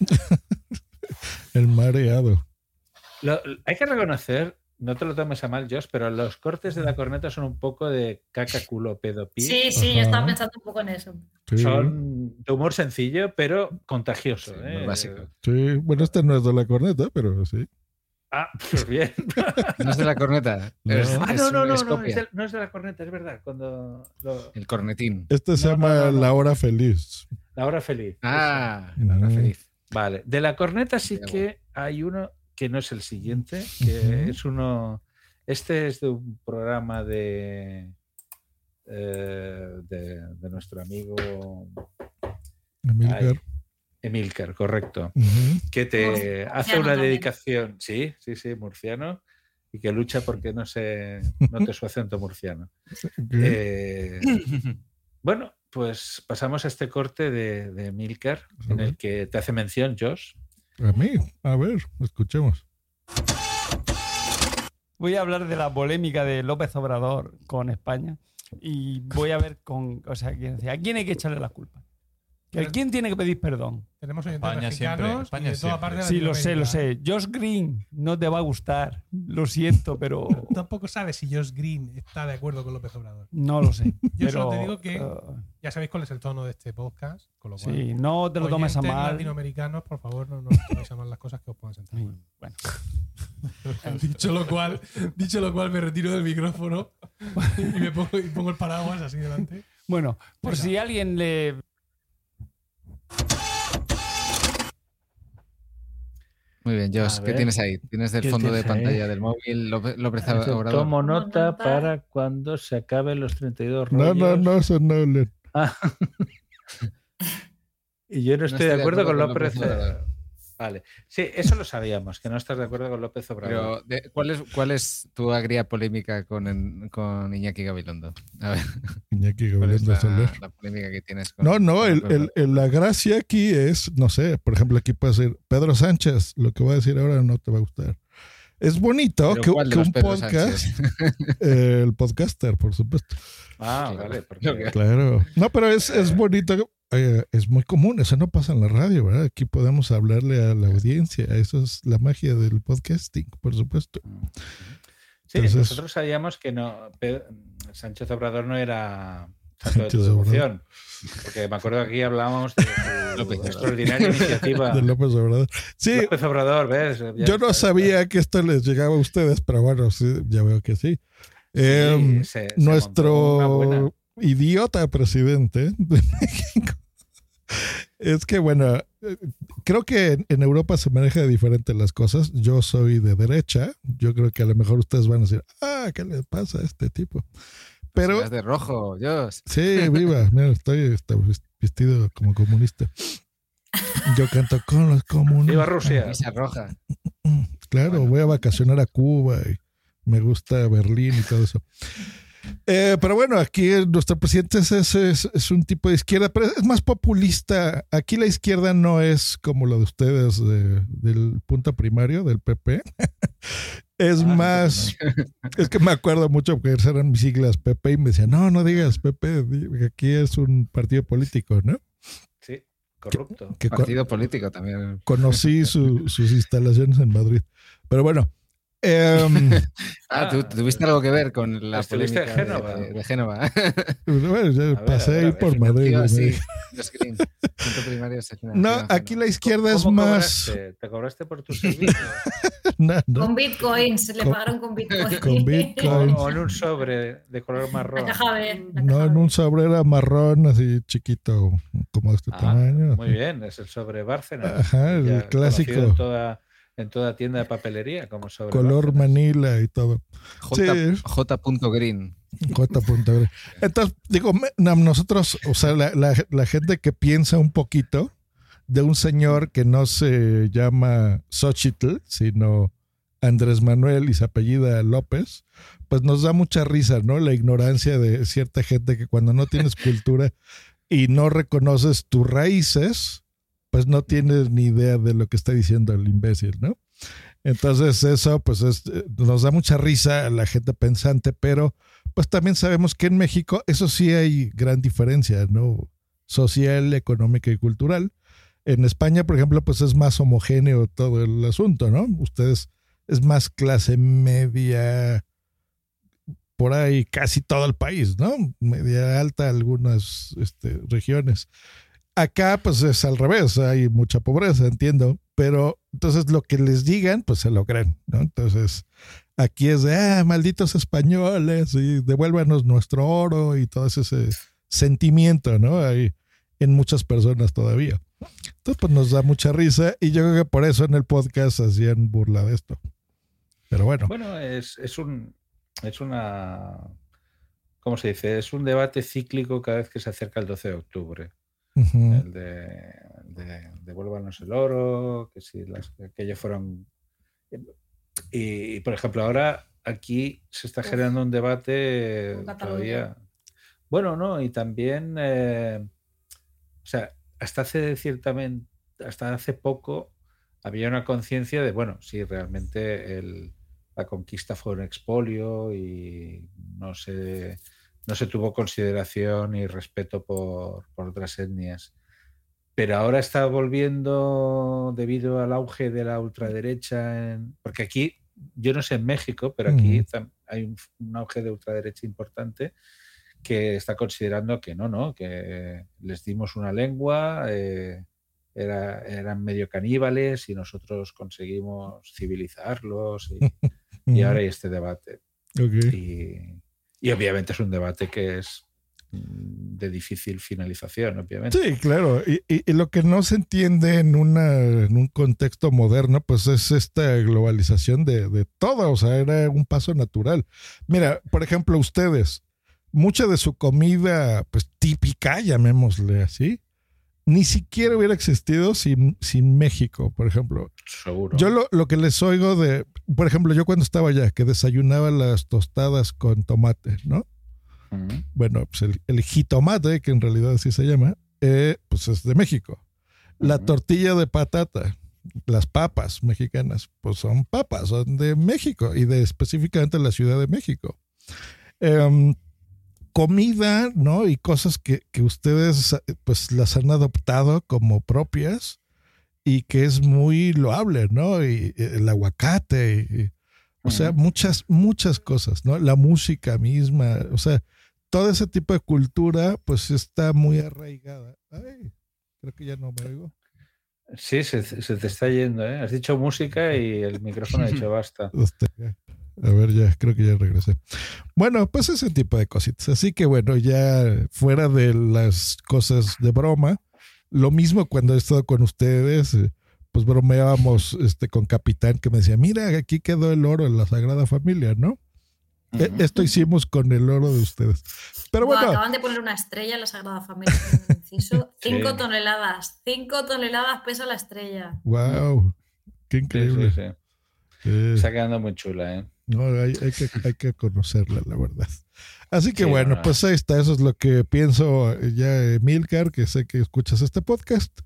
El mareado. Lo- hay que reconocer, no te lo tomes a mal, Josh, pero los cortes de la corneta son un poco de caca, culo, pedo. Sí, sí, yo estaba pensando un poco en eso. Sí. Son de humor sencillo, pero contagioso. ¿eh? Sí, bueno, este no es de la corneta, pero sí. Ah, pues bien. No es de la corneta. No. es- ah, es- no, no, no, es no, es de, no es de la corneta, es verdad. Cuando lo- El cornetín. Este se llama La Hora Feliz. la hora feliz. Ah, la hora feliz. Vale, de la corneta sí que hay uno que no es el siguiente, que es uno. Este es de un programa de. eh, de, de nuestro amigo Emilcar. Ay, Emilcar, correcto. Que te Murciano hace una también. dedicación, sí, sí, sí, murciano, y que lucha porque no se note su acento murciano. Eh, bueno, pues pasamos a este corte de, de Emilcar, en el que te hace mención, Josh. A mí, a ver, escuchemos. Voy a hablar de la polémica de López Obrador con España y voy a ver con, o sea, ¿a quién hay que echarle la culpa? ¿Que ¿A quién tiene que pedir perdón? Tenemos oyentes España siempre, mexicanos España y de toda siempre. parte de Sí, lo sé, lo sé. Josh Green no te va a gustar. Lo siento, pero Tampoco sabes si Josh Green está de acuerdo con López Obrador. no lo sé. Yo pero, solo te digo que uh, ya sabéis cuál es el tono de este podcast, con lo cual. Sí, no te lo tomes a mal. latinoamericanos, por favor, no nos toméis a mal las cosas que os puedan sentar mal. Bueno. dicho lo cual, dicho lo cual, me retiro del micrófono y me pongo, y pongo el paraguas así delante. Bueno, por Venga. si alguien le Muy bien, Josh, ¿qué tienes ahí? Tienes del ¿Qué fondo de ahí? pantalla del móvil López, López Obrador. Tomo nota para cuando se acaben los 32 No, rollos. no, no, no. le- Ah. y yo no estoy, de acuerdo, con López, Obrador. Vale. Sí, eso lo sabíamos, que no estás de acuerdo con López Obrador. Pero, de- ¿cuál, es, ¿cuál es tu agria polémica con, en- con Iñaki Gabilondo? A ver, Iñaki ¿cuál es Gabilondo la, la polémica que tienes con No, no, con el, López el- el- la gracia aquí es, no sé, por ejemplo, aquí puede ser Pedro Sánchez, lo que voy a decir ahora no te va a gustar. Es bonito ¿Pero que, un Pedro podcast, eh, el podcaster, por supuesto. Ah, vale. porque- Claro. No, pero es, es bonito, eh, es muy común, eso no pasa en la radio, ¿verdad? Aquí podemos hablarle a la audiencia, eso es la magia del podcasting, por supuesto. Sí, Entonces- nosotros sabíamos que no Pe- Sánchez Obrador no era de tu. Porque me acuerdo que aquí hablábamos de López extraordinaria iniciativa. De López Obrador. Sí, López Obrador, ¿ves? Ya yo no está. sabía que esto les llegaba a ustedes, pero bueno, sí, ya veo que sí. Em, se nuestro. Idiota presidente de México. Es que, bueno, creo que en, Europa se maneja diferente las cosas. Yo soy de derecha. Yo creo que a lo mejor ustedes van a decir, ah, ¿qué le pasa a este tipo? Pero de rojo, Dios. Sí, viva. Mira, estoy este, vestido como comunista. Yo canto con los comunistas. Viva Rusia. Roja. Claro, voy a vacacionar a Cuba y me gusta Berlín y todo eso. Eh, pero bueno, aquí nuestro presidente es, es, es- un tipo de izquierda, pero es más populista. Aquí la izquierda no es como lo de ustedes de- del punto primario, del PP. es más, es que me acuerdo mucho porque eran mis siglas PP y me decían, no, no digas PP, aquí es un partido político, ¿no? Sí, corrupto. Que Partido político también. conocí su- sus instalaciones en Madrid. Pero bueno. Em, Ah, ¿tú, tuviste algo que ver con la en polémica de- Génova. De, de Génova. bueno, pasé ahí por Madrid. Tío, ¿no? sí, en aquí la izquierda es ¿Cómo más. cobraste? ¿Te cobraste por tus servicios? No, no. Con bitcoins, le Con- pagaron con bitcoins. con o, bitcoin. o en un sobre de color La marrón. caja B. la No, en un sobre era marrón, así chiquito, como de este Ah, tamaño. muy bien, es el sobre Bárcenas. Ajá, el clásico. En toda, en toda tienda de papelería, como sobre Color manila y todo. J. Sí. J. Green. J. Grey. Entonces, digo, nosotros, o sea, la, la- la gente que piensa un poquito de un señor que no se llama Xochitl, sino Andrés Manuel y se apellida López, pues nos da mucha risa, ¿no? La ignorancia de cierta gente que cuando no tienes cultura y no reconoces tus raíces, pues no tienes ni idea de lo que está diciendo el imbécil, ¿no? Entonces eso pues es- eh, nos da mucha risa a la gente pensante, pero pues también sabemos que en México eso sí hay gran diferencia, ¿no? Social, económica y cultural. En España, por ejemplo, pues es más homogéneo todo el asunto, ¿no? Ustedes es más clase media, por ahí casi todo el país, ¿no? Media alta algunas este, regiones. Acá pues es al revés, hay mucha pobreza, entiendo, pero entonces lo que les digan pues se lo creen, ¿no? Entonces aquí es de, ah, malditos españoles y devuélvanos nuestro oro y todo ese sentimiento, ¿no? Hay en muchas personas todavía. Entonces pues nos da mucha risa y yo creo que por eso en el podcast hacían burla de esto. Pero bueno. Bueno, es, es un es una ¿cómo se dice? Es un debate cíclico cada vez que se acerca el 12 de octubre. El de, de devuélvanos el oro, que si las que ellos fueron. Y, por ejemplo, ahora aquí se está Uf. generando un debate todavía. Bueno, no, y también, eh, o sea, hasta hace ciertamente, hasta hace poco había una conciencia de, bueno, si realmente el- la conquista fue un expolio y no se, no se tuvo consideración y respeto por, por otras etnias. Pero ahora está volviendo debido al auge de la ultraderecha, en- porque aquí, yo no sé en México, pero aquí hay un, un auge de ultraderecha importante que está considerando que no, no, que les dimos una lengua, eh, era- eran medio caníbales y nosotros conseguimos civilizarlos y, y ahora hay este debate. Ok. Y, obviamente es un debate que es mm, de difícil finalización, obviamente. Sí, claro. Y, y- y lo que no se entiende en, una, en un contexto moderno, pues es esta globalización de, de todo. O sea, era un paso natural. Mira, por ejemplo, ustedes, mucha de su comida, pues típica, llamémosle así, ni siquiera hubiera existido sin, sin México, por ejemplo. Seguro. Yo lo, lo que les oigo de, por ejemplo, yo cuando estaba allá, que desayunaba las tostadas con tomate, ¿no? Bueno, pues el, el jitomate, que en realidad así se llama, eh, pues es de México. La tortilla de patata, las papas mexicanas, pues son papas, son de México y de específicamente la Ciudad de México. Em, comida, ¿no? Y cosas que, que ustedes pues las han adoptado como propias y que es muy loable, ¿no? Y eh, el aguacate, y- y- o sea, muchas, muchas cosas, ¿no? La música misma, o sea, todo ese tipo de cultura, pues está muy arraigada. Ay, creo que ya no me oigo. Sí, se, se te está yendo, ¿eh? Has dicho música y el micrófono ha dicho basta. A ver, ya, creo que ya regresé. Bueno, pues ese tipo de cositas. Así que bueno, ya fuera de las cosas de broma, lo mismo cuando he estado con ustedes, eh, pues bromeábamos este, con Capitán que me decía, mira, aquí quedó el oro en la Sagrada Familia, ¿no? E- Esto hicimos con el oro de ustedes. Pero bueno, acaban de poner una estrella en la Sagrada Familia. inciso. Cinco Sí. toneladas. Cinco toneladas pesa la estrella. wow, qué increíble. sí, sí. Eh, Está quedando muy chula, ¿eh? No, hay, hay que, hay que conocerla, la verdad. Así que Sí, bueno, no, pues ahí está. Eso es lo que pienso eh, ya, Milcar, que sé que escuchas este podcast.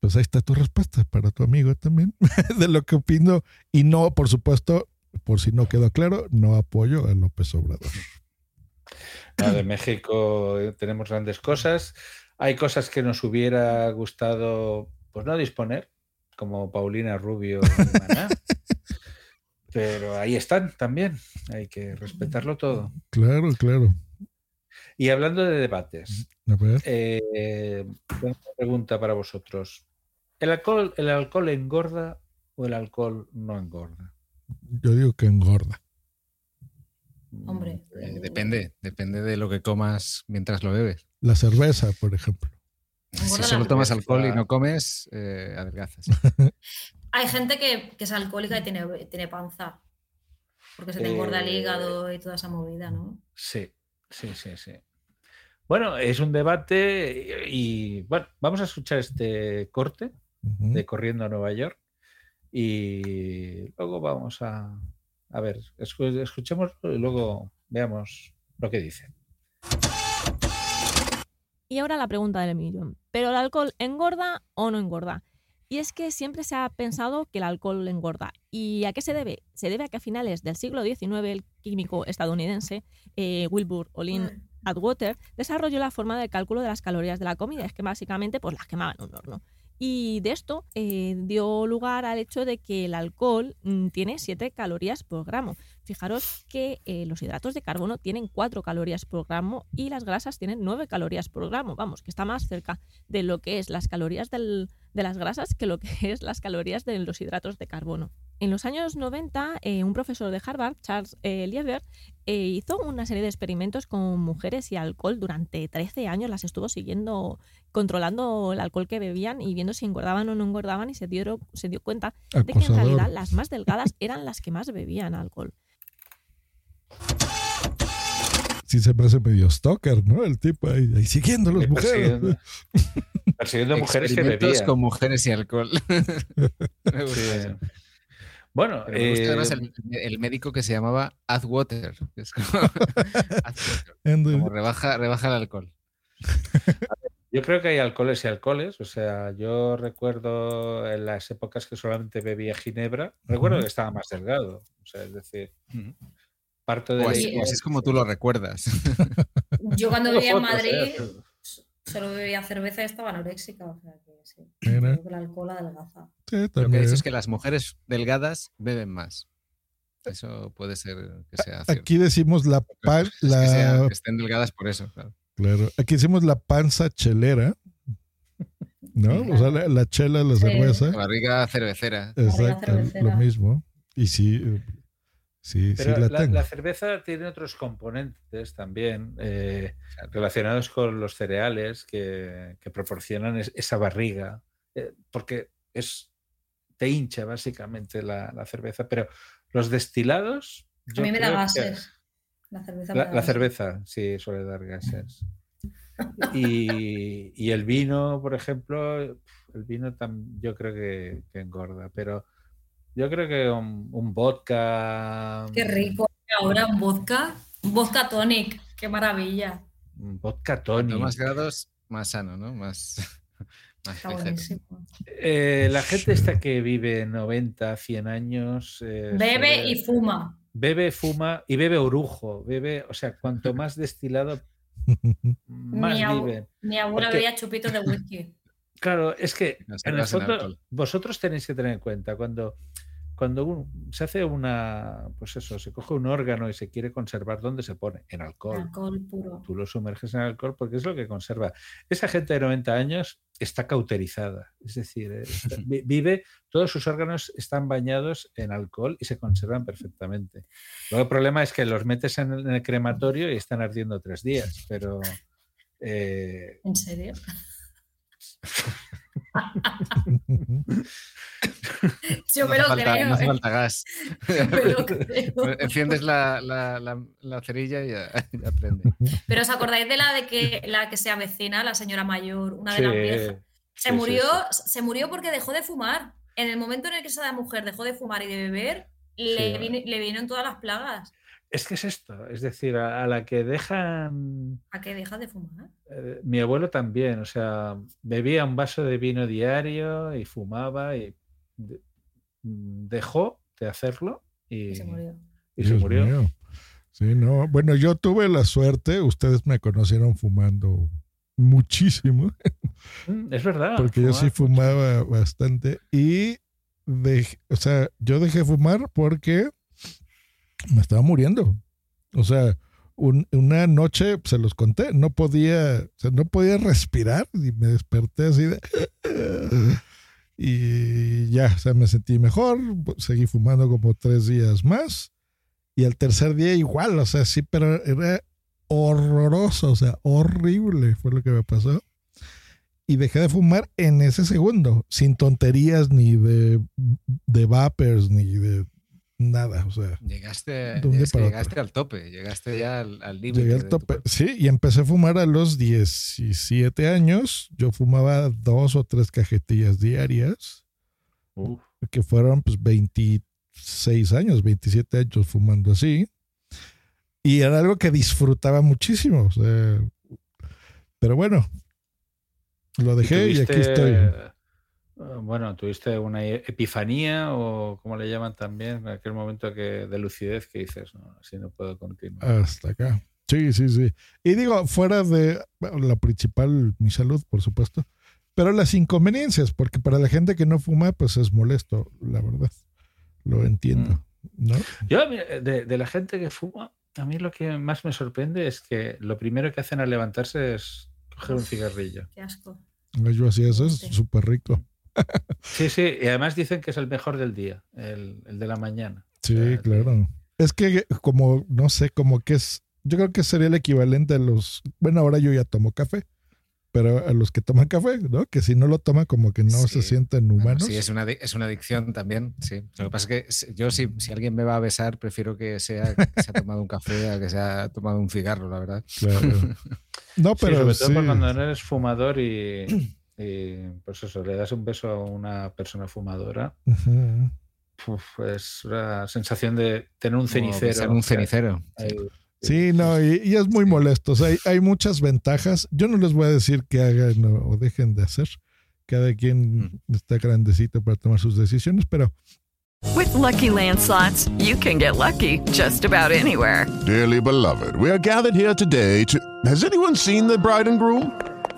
Pues ahí está tu respuesta para tu amigo también, de lo que opino. Y no, por supuesto, por si no quedó claro, no apoyo a López Obrador. No, de México eh, tenemos grandes cosas. Hay cosas que nos hubiera gustado, pues no disponer, como Paulina Rubio. Pero ahí están también. Hay que respetarlo todo. Claro, claro. Y hablando de debates, eh, tengo una pregunta para vosotros. ¿El alcohol, ¿El alcohol engorda o el alcohol no engorda? Yo digo que engorda. Hombre. Eh, depende, depende de lo que comas mientras lo bebes. La cerveza, por ejemplo. Si solo tomas alcohol y no comes, eh, adelgazas. Hay gente que, que es alcohólica y tiene, tiene panza. Porque se te engorda el Eh, hígado y toda esa movida, ¿no? Sí, sí, sí, sí. Bueno, es un debate y, bueno, vamos a escuchar este corte de Corriendo a Nueva York y luego vamos a, a ver, escu- escuchémoslo y luego veamos lo que dice. Y ahora la pregunta del millón. ¿Pero el alcohol engorda o no engorda? Y es que siempre se ha pensado que el alcohol engorda. ¿Y a qué se debe? Se debe a que a finales del siglo XIX el químico estadounidense eh, Wilbur Olin Atwater desarrolló la forma de cálculo de las calorías de la comida. Es que básicamente pues las quemaban en un horno. Y de esto eh, dio lugar al hecho de que el alcohol mm, tiene 7 calorías por gramo. Fijaros que eh, los hidratos de carbono tienen 4 calorías por gramo y las grasas tienen 9 calorías por gramo. Vamos, que está más cerca de lo que es las calorías del- de las grasas que lo que es las calorías de los hidratos de carbono. En los años 90, eh, un profesor de Harvard, Charles eh, Lieber, eh, hizo una serie de experimentos con mujeres y alcohol. Durante 13 años las estuvo siguiendo, controlando el alcohol que bebían y viendo si engordaban o no engordaban y se dio, se dio cuenta de que en realidad las más delgadas eran las que más bebían alcohol. Sí se me hace medio stalker, ¿no? El tipo ahí, ahí siguiendo a las mujeres. persiguiendo- mujeres que bebían. con mujeres y alcohol. Me gusta eso. Bueno, me gusta además eh, el, el médico que se llamaba Azwater. que es como, Azwater, And, como rebaja, rebaja el alcohol. Yo creo que hay alcoholes y alcoholes. O sea, yo recuerdo en las épocas que solamente bebía ginebra, recuerdo que estaba más delgado. O sea, es decir, parte de O la así, así es como tú lo recuerdas. Yo cuando vivía en Madrid ¿eh? solo bebía cerveza y estaba anoréxica. O sea que sí. Mira. Creo que el alcohol adelgaza. Sí, Lo que dicho es que las mujeres delgadas beben más. Eso puede ser que sea cierto. Aquí decimos la pan, Es que, sea- la, que estén delgadas por eso, claro. claro, aquí decimos la panza chelera, ¿no? O sea, la, la chela, la Sí. cerveza. La barriga cervecera. Exacto, cervecera. lo mismo. Y sí, sí Pero la la, tengo. la cerveza tiene otros componentes también eh, relacionados con los cereales que, que proporcionan es- esa barriga, eh, porque es te hincha básicamente la, la cerveza, pero los destilados... A mí me da que- gases. La cerveza me La, da la gases. cerveza, sí, suele dar gases. Y, y el vino, por ejemplo, el vino tam- yo creo que, que engorda, pero yo creo que un, un vodka, Qué rico. Ahora un vodka. Un vodka tonic. Qué maravilla. un vodka Cuanto tonic. más grados, más sano, ¿no? Más, más Está buenísimo. Eh, la gente esta que vive 90, 100 años. eh, Bebe y fuma. Bebe, fuma y bebe orujo. Bebe, o sea, cuanto más destilado, más mi, viven. mi abuela Porque- bebía chupitos de whisky. Claro, es que en el fondo vosotros tenéis que tener en cuenta cuando cuando un- se hace una, pues eso, se coge un órgano y se quiere conservar, ¿dónde se pone? En alcohol. Alcohol puro. Tú lo sumerges en alcohol porque es lo que conserva. Esa gente de 90 años está cauterizada, es decir, eh, está- vive, todos sus órganos están bañados en alcohol y se conservan perfectamente. Luego el problema es que los metes en el, en el crematorio y están ardiendo tres días, pero eh, ¿En serio? Yo me no lo hace falta, creo. no hace ¿eh? falta gas. Me lo creo. Enciendes la, la, la- la cerilla y ya, ya prende. Pero ¿os acordáis de la de que la que se avecina, la señora mayor, una de las viejas? Se sí, sí, murió, se murió porque dejó de fumar. En el momento en el que esa mujer dejó de fumar y de beber, le, vino- le vinieron todas las plagas. Es que es esto, es decir, a, a la que dejan ¿A qué dejas de fumar? Eh, mi abuelo también, o sea, bebía un vaso de vino diario y fumaba y de- mm, dejó de hacerlo y, Y se murió. y se Dios murió. mío. Sí, no. Bueno, yo tuve la suerte, ustedes me conocieron fumando muchísimo, Mm, Es verdad. porque yo sí fumaba bastante y o sea, yo dejé de fumar porque me estaba muriendo. O sea, un- una noche se los conté, no podía, o sea, no podía respirar y me desperté así de y ya, o sea, me sentí mejor, seguí fumando como tres días más y al tercer día igual, o sea, sí, pero era horroroso, o sea, horrible fue lo que me pasó. Y dejé de fumar en ese segundo, sin tonterías ni de, de vapors ni de nada, o sea. Llegaste, llegaste al tope, llegaste ya al al límite. Llegué al tu tope. Sí, y empecé a fumar a los 17 años. Yo fumaba dos o tres cajetillas diarias, Uf. que fueron pues 26 años, 27 años fumando así. Y era algo que disfrutaba muchísimo. o sea, pero bueno, lo dejé y, aquí estoy. Eh, Bueno, tuviste una e- epifanía o como le llaman también, en aquel momento que, de lucidez que dices, no, así no puedo continuar. Hasta acá. Sí, sí, sí. Y digo, fuera de bueno, la principal, mi salud, por supuesto, pero las inconveniencias, porque para la gente que no fuma, pues es molesto, la verdad. Lo entiendo, ¿no? Yo, de, de la gente que fuma, a mí lo que más me sorprende es que lo primero que hacen al levantarse es coger un cigarrillo. Qué asco. Yo hacía eso, es súper rico. Sí, sí, y además dicen que es el mejor del día, el, el de la mañana. Sí, claro. Es que como, no sé, como que es, yo creo que sería el equivalente a los, bueno, ahora yo ya tomo café, pero a los que toman café, ¿no? Que si no lo toman como que no se sienten Bueno, humanos. sí, es una, es una adicción también, sí. Lo que pasa es que yo si, si alguien me va a besar, prefiero que sea que se ha tomado un café a que se ha tomado un cigarro, la verdad. Claro. No, Sí, pero sobre todo sí. cuando no eres fumador y, y, pues eso, le das un beso a una persona fumadora. Ujú. Uf, es una sensación de tener un cenicero. un cenicero, Ahí- Sí, no, y, y es muy molesto. O sea, hay, hay muchas ventajas. Yo no les voy a decir que hagan o, o dejen de hacer. Cada quien está grandecito para tomar sus decisiones, pero With Lucky Land slots, you can get lucky just about anywhere. Dearly beloved, we are gathered here today to. Has anyone seen the bride and groom?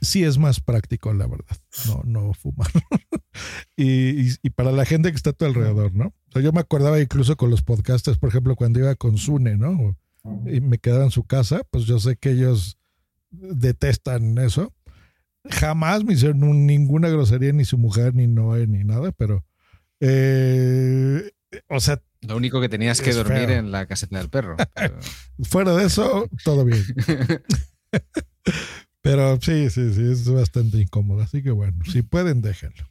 Sí es más práctico, la verdad. No, no fumar. y, y- y para la gente que está a tu alrededor, ¿no? O sea, yo me acordaba incluso con los podcasters, por ejemplo, cuando iba con Sune, ¿no? Y me quedaba en su casa, pues yo sé que ellos detestan eso. Jamás me hicieron un- ninguna grosería, ni su mujer, ni Noé, ni nada, pero. eh, o sea, Lo único que tenías que dormir feo. en la caseta del perro. pero- fuera de eso, todo bien. Pero sí, sí, sí, es bastante incómodo. Así que bueno, si pueden, déjenlo.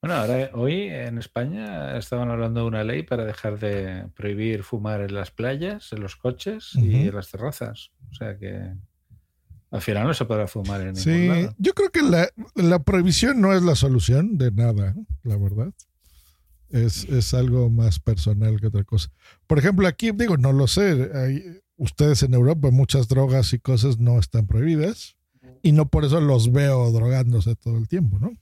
Bueno, ahora hoy en España estaban hablando de una ley para dejar de prohibir fumar en las playas, en los coches y Ujú. en las terrazas. O sea que al final no se podrá fumar en ningún Sí, lado. yo creo que la, la prohibición no es la solución de nada, la verdad. Es, es algo más personal que otra cosa. Por ejemplo, aquí, digo, no lo sé, hay- ustedes en Europa muchas drogas y cosas no están prohibidas y no por eso los veo drogándose todo el tiempo, ¿no?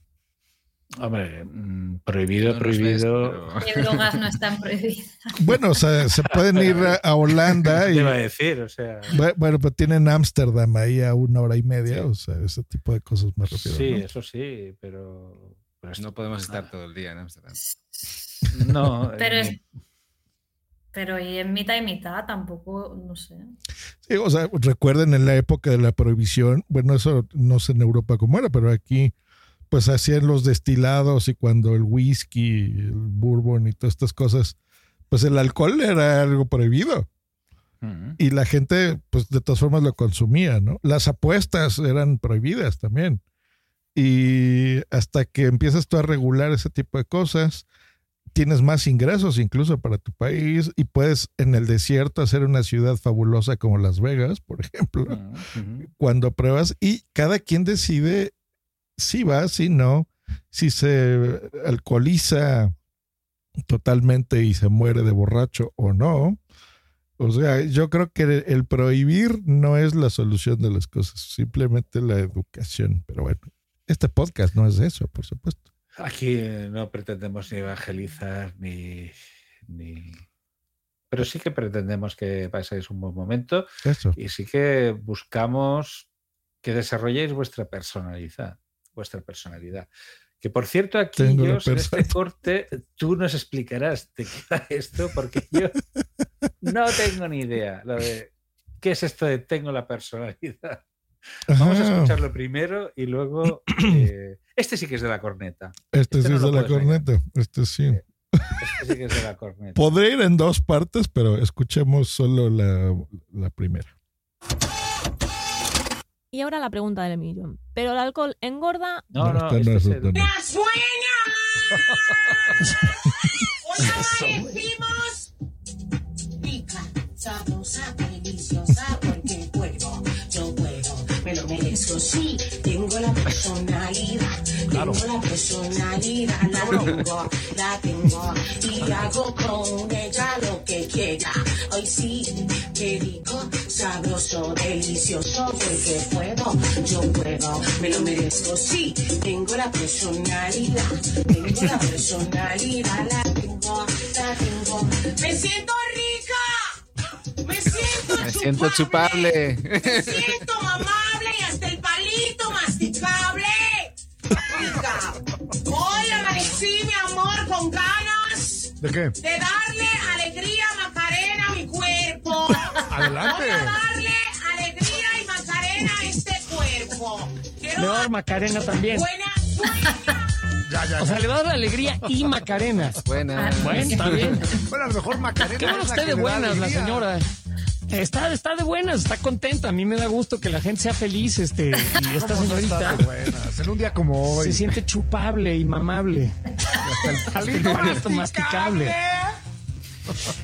Hombre, mm, prohibido, No prohibido. ¿Qué drogas no están prohibidas? Bueno, o sea, se pueden ir a, Holanda ¿Qué y... iba a decir? O sea, Bu- Bueno, pero tienen Ámsterdam ahí a una hora y media, o sea, ese tipo de cosas me refiero. sí, ¿no? eso sí, pero. pero esto- No podemos estar todo el día en Ámsterdam. No, Pero eh, es. Pero y en mitad y mitad tampoco, no sé. Sí, o sea, recuerden en la época de la prohibición, bueno, eso no sé en Europa cómo era, pero aquí pues hacían los destilados y cuando el whisky, el bourbon y todas estas cosas, pues el alcohol era algo prohibido. Y la gente, pues de todas formas lo consumía, ¿no? Las apuestas eran prohibidas también. Y hasta que empiezas tú a regular ese tipo de cosas, tienes más ingresos incluso para tu país y puedes en el desierto hacer una ciudad fabulosa como Las Vegas, por ejemplo, mm, cuando pruebas y cada quien decide si va, si no, si se alcoholiza totalmente y se muere de borracho o no. O sea, yo creo que el prohibir no es la solución de las cosas, simplemente la educación. Pero bueno, este podcast no es eso, por supuesto. Aquí no pretendemos ni evangelizar ni, ni. Pero sí que pretendemos que paséis un buen momento Eso. y sí que buscamos que desarrolléis vuestra personalidad. Vuestra personalidad. Que por cierto, aquí Tengo yo en este corte tú nos explicarás de qué va esto, porque yo no tengo ni idea. Lo de qué es esto de tengo la personalidad. Vamos a escucharlo primero y luego. eh, este sí que es de la corneta. Este Este sí no es de la corneta, este sí. Este sí que es de la corneta. Podría ir en dos partes, pero escuchemos solo la, la primera. Y ahora la pregunta del millón. ¿Pero el alcohol engorda? No, no, esta este no es el- no. Vimos rica, sabrosa, deliciosa, lo merezco, sí, tengo la personalidad, tengo la personalidad, la tengo, la tengo, y hago con ella lo que quiera, hoy sí, qué rico, sabroso, delicioso, porque puedo, yo puedo, me lo merezco, sí, tengo la personalidad, tengo la personalidad, la tengo, la tengo, me siento rica, me siento Me siento chupable. me siento amable Hoy amanecí, mi amor, con ganas ¿De qué? de darle alegría Macarena a mi cuerpo. Adelante. Voy a darle alegría y Macarena a este cuerpo. Quiero Mejor Macarena también. buena O sea, le va a dar la alegría y Macarena. Buena. Bueno, está bien. Bueno, a lo mejor Macarena. Qué bueno que de buenas la señora. Está, está de buenas, está contenta. A mí me da gusto que la gente sea feliz. Este, y esta ¿Cómo no está señorita de buenas? En un día como hoy. se siente chupable y mamable. Palito masticable.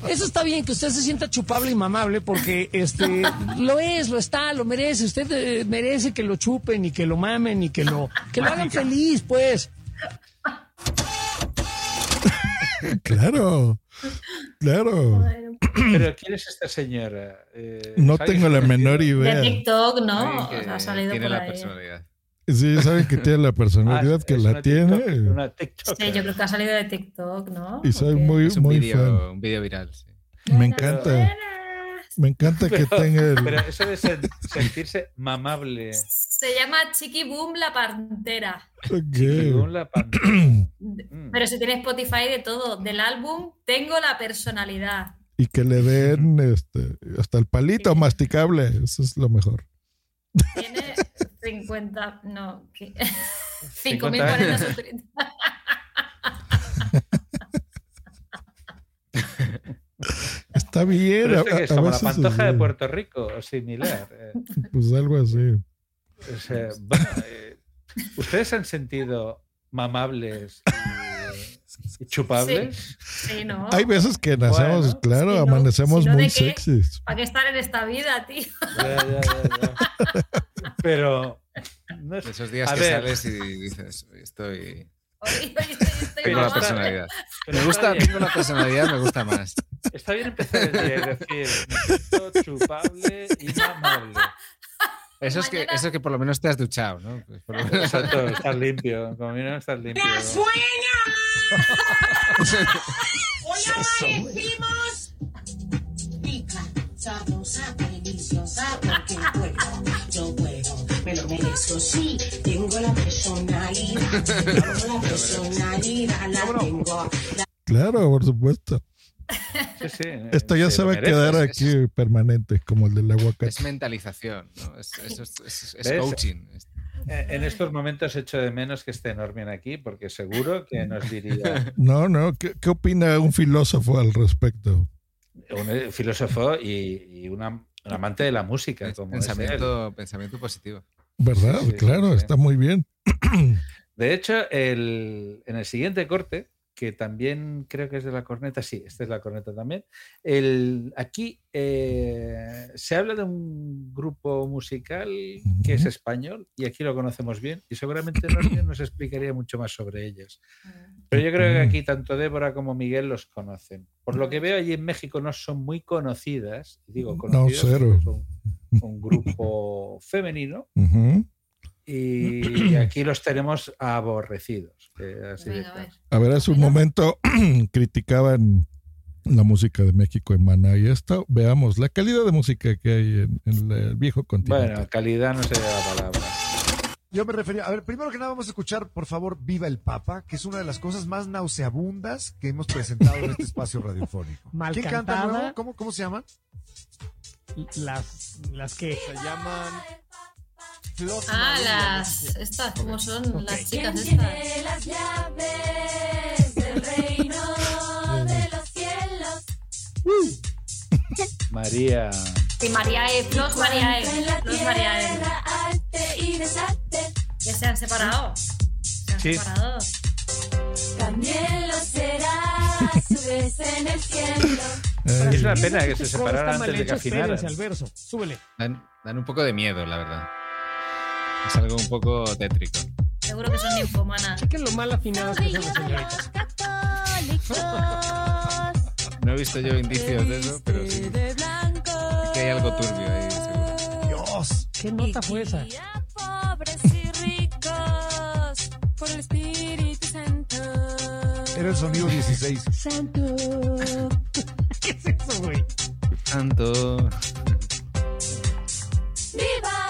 Eso está bien, que usted se sienta chupable y mamable, porque este lo es, lo está, lo merece. Usted eh, merece que lo chupen y que lo mamen y que lo, que lo hagan feliz, pues. Claro, claro. Pero ¿quién es esta señora? Eh, No ¿sabes? tengo la menor De idea. TikTok, ¿no? Que ha salido tiene por la ahí. personalidad. Sí, saben que tiene la personalidad Ah, que es la una tiene TikTok- una TikTok. Sí, yo creo que ha salido de TikTok, ¿no? y soy muy, Es un muy vídeo, fan. un vídeo viral. sí. Me encanta. Me encanta que Pero, tenga el... pero eso de sen- sentirse mamable. Se llama Chiqui Boom la Pantera. Ok. según la pantalla. Mm. Pero si tiene Spotify de todo, del álbum Tengo la personalidad. Y que le den este, hasta el palito masticable. Eso es lo mejor. Tiene 50, no, ¿qué? 50 5.040 años. suscriptores. Está bien. Pero a- esto que es a como la pantoja de. Puerto Rico o similar. eh. Pues algo así. O sea, bueno, eh, ¿Ustedes han sentido mamables y, y chupables? Sí, sí, ¿no? Hay veces que nacemos, Bueno. claro, Si no- amanecemos si no, muy sexys. ¿Para qué estar en esta vida, tío? Ya, ya, ya, ya. Pero. No es- Esos días a que ver, sales y dices, estoy. Hoy, estoy, la personalidad. pero Me gusta, tengo la personalidad, me gusta más. Está bien empezar el día y decir, chupable y mamable. Eso es, que, eso es que por lo menos te has duchado, ¿no? Pues por lo menos- Exacto, estar limpio. Como mínimo estar limpio. Hoy amanecimos. Rica, sabrosa, deliciosa, porque puedo, yo puedo, me lo merezco, sí, tengo la personalidad, tengo la personalidad, la tengo. Claro, por supuesto. Sí, sí, Esto ya se lo va a quedar es- aquí permanente, como el del aguacate. es mentalización, ¿no? Es, eso es, es- es ¿Ves? coaching. Eh, En estos momentos echo de menos que esté Normion aquí, porque seguro que nos diría No, no, ¿qué, qué opina un filósofo al respecto? un eh, filósofo y, y una- un amante de la música, como pensamiento positivo. ¿Verdad? Sí, claro, sí. está muy bien. De hecho, el- en el siguiente corte, que también creo que es de la corneta, sí, esta es la corneta también, el, aquí eh, se habla de un grupo musical que es español y aquí lo conocemos bien y seguramente nos explicaría mucho más sobre ellos. Pero yo creo que aquí tanto Débora como Miguel los conocen. Por lo que veo allí en México no son muy conocidas, digo No, conocidas cero. porque son un grupo femenino Ujú. Y aquí los tenemos aborrecidos. así Venga, a claro. ver. A ver, hace un momento criticaban la música de México en Maná y esto, veamos la calidad de música que hay en, en el viejo continente. Bueno, calidad no sería la palabra. Yo me refería, a ver, primero que nada vamos a escuchar, por favor, Viva el Papa, que es una de las cosas más nauseabundas que hemos presentado en este espacio radiofónico. Mal ¿Quién canta nuevo? ¿Cómo, ¿Cómo se llaman? Las, las que. Se llaman... Ah, las. Estas, ¿cómo son? Ok. Las chicas estas. las llaves del reino de los cielos. María. Y María E. Flos María E. Flos María E. tierra arte y desarte. Que se han separado. Se han Sí. separado. También lo será su vez en el cielo. Es una pena que se separaran antes de que afinaran. Súbele. Dan, dan un poco de miedo, la verdad. Es algo un poco tétrico. Seguro que son ninfomanas. Chequen lo mal afinados que son las señoritas. No he visto yo indicios de eso, pero sí. Es que hay algo turbio ahí, seguro. Dios. ¿Qué nota fue esa? Pobres y ricos por el Espíritu Santo. Era el sonido 16. Santo. ¿Qué es eso, güey? Tanto. Viva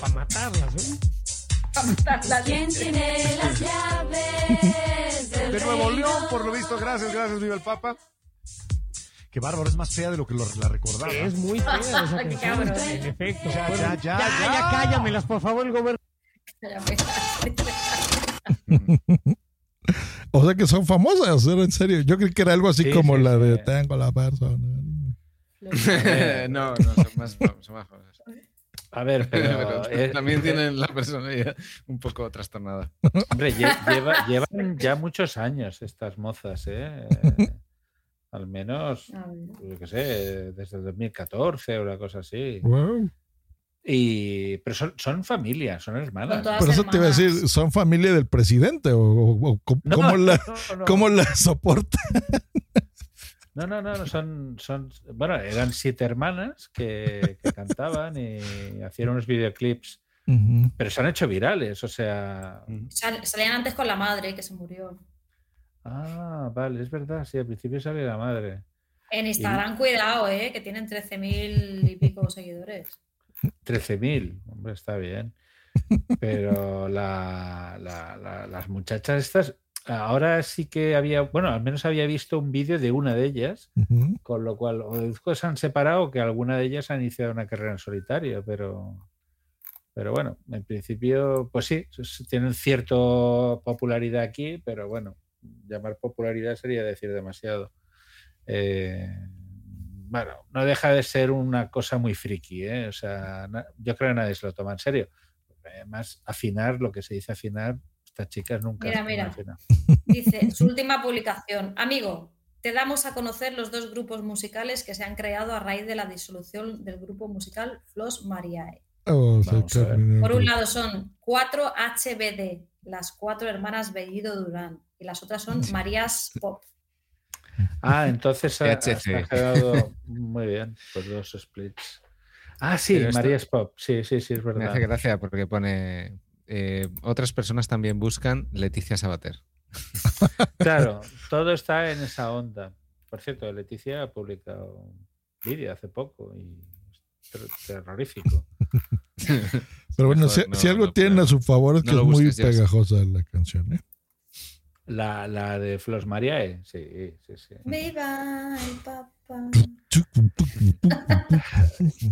Para matarlas, ¿eh? ¿Quién tiene las llaves del De Nuevo reino? León, por lo visto, gracias, gracias, Viva el Papa. Qué bárbaro, es más fea de lo que lo- la recordaba. Es muy fea esa canción, en efecto. Ya, Bueno, ya, ya, ya, ya. ya, cállamelas, por favor, el gobierno. o sea que son famosas, ¿era en serio. Yo creí que era algo así Sí, como sí, la de sí. Tengo la persona. no, no, son más, son más famosas. A ver, pero, Pero eh, también tienen la personalidad un poco trastornada. Hombre, lle- lleva- llevan ya muchos años estas mozas, ¿eh? Eh, Al menos, yo qué sé, desde el 2014 o una cosa así. Wow. Y, pero son, son familia, son hermanas. Por eso te iba a decir. ¿son familia del presidente o, o- o cómo, No, cómo la, no, no. cómo la soporta? No, no, no, no, son, son, bueno, eran siete hermanas que, que cantaban y hacían unos videoclips, pero se han hecho virales, o sea, Sal- Salían antes con la madre que se murió. ah, vale, es verdad, sí, al principio sale la madre. En Instagram, cuidado, eh, que tienen 13.000 y pico seguidores. 13.000, hombre, está bien. Pero la- la- la- las muchachas estas, ahora sí que había, bueno, al menos había visto un vídeo de una de ellas, con lo cual o deduzco se han separado o que alguna de ellas ha iniciado una carrera en solitario, pero, pero bueno, en principio, pues sí, tienen cierta popularidad aquí, pero bueno, llamar popularidad sería decir demasiado. Eh, bueno, no deja de ser una cosa muy friki, ¿eh? O sea, yo creo que nadie se lo toma en serio. Además, afinar, lo que se dice afinar, estas chicas nunca. Mira, mira. Dice, su última publicación. Amigo, te damos a conocer los dos grupos musicales que se han creado a raíz de la disolución del grupo musical Flos Mariae. Oh, Por un lado son 4HBD, las cuatro hermanas Bellido Durán, y las otras son Marías Pop. Ah, entonces ha, ha quedado muy bien, pues dos splits. Ah, sí, Pero esto- María Pop. Sí, sí, sí, es Me verdad. hace gracia porque pone. Eh, otras personas también buscan Leticia Sabater. Claro, todo está en esa onda. Por cierto, Leticia ha publicado un vídeo hace poco y es ter- terrorífico. Pero bueno, Mejor si, no- si algo no- tienen no- a su favor es que es muy pegajosa la canción, ¿eh? La, la de Flos Mariae, sí, sí, sí. Viva el Papa.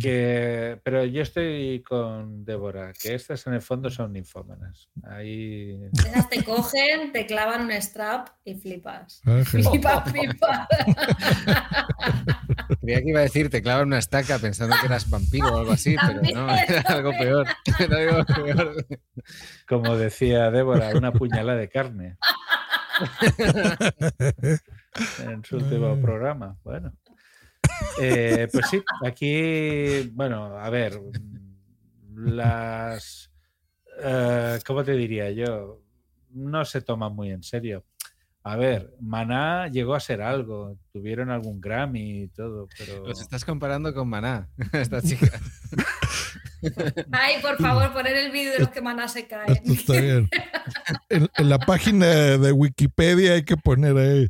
Que, pero yo estoy con Débora, que estas en el fondo son ninfómanas. Ahí. Esas te cogen, te clavan un strap y flipas. Ah, Flipa, flipa. Creía que iba a decir, te clavan una estaca pensando que eras vampiro o algo así, pero no, era algo peor. Era algo peor. Como decía Débora, una puñalada de carne. en su último programa. Bueno. Eh, pues sí, aquí, bueno, a ver, las, eh, ¿cómo te diría yo? No se toman muy en serio. A ver, Maná llegó a ser algo, tuvieron algún Grammy y todo, pero... Los estás comparando con Maná, esta chica. Ay, por favor, poner el vídeo de los que maná se caen. Esto está bien. En, en la página de Wikipedia hay que poner ahí.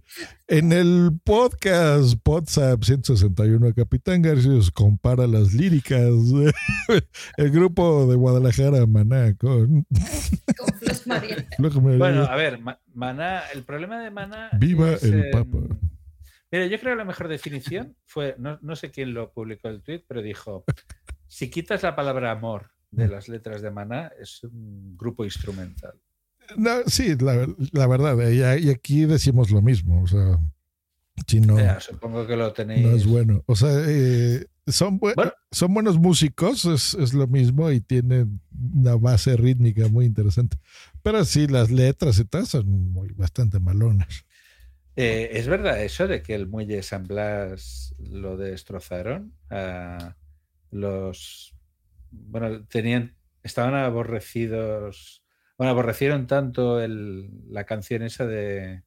En el podcast WhatsApp 161, Capitán Garcius compara las líricas. El grupo de Guadalajara, Maná, con. Con Flos María. Bueno, a ver, Ma- Maná, el problema de Maná. Viva es, el eh, Papa. Mira, yo creo que la mejor definición fue, no, no sé quién lo publicó el tweet, pero dijo: si quitas la palabra amor de las letras de Maná, es un grupo instrumental. No, sí, la, la verdad. Y, y aquí decimos lo mismo. O sea, si no, Ya, supongo que lo tenéis. no es bueno. O sea, eh, son, bue- son buenos músicos, es, es lo mismo y tienen una base rítmica muy interesante. Pero sí, las letras y tal son muy, bastante malonas. Eh, ¿Es verdad eso de que el muelle San Blas lo destrozaron? Ah, los. Bueno, tenían. Estaban aborrecidos. Bueno, aborrecieron tanto el- la canción esa de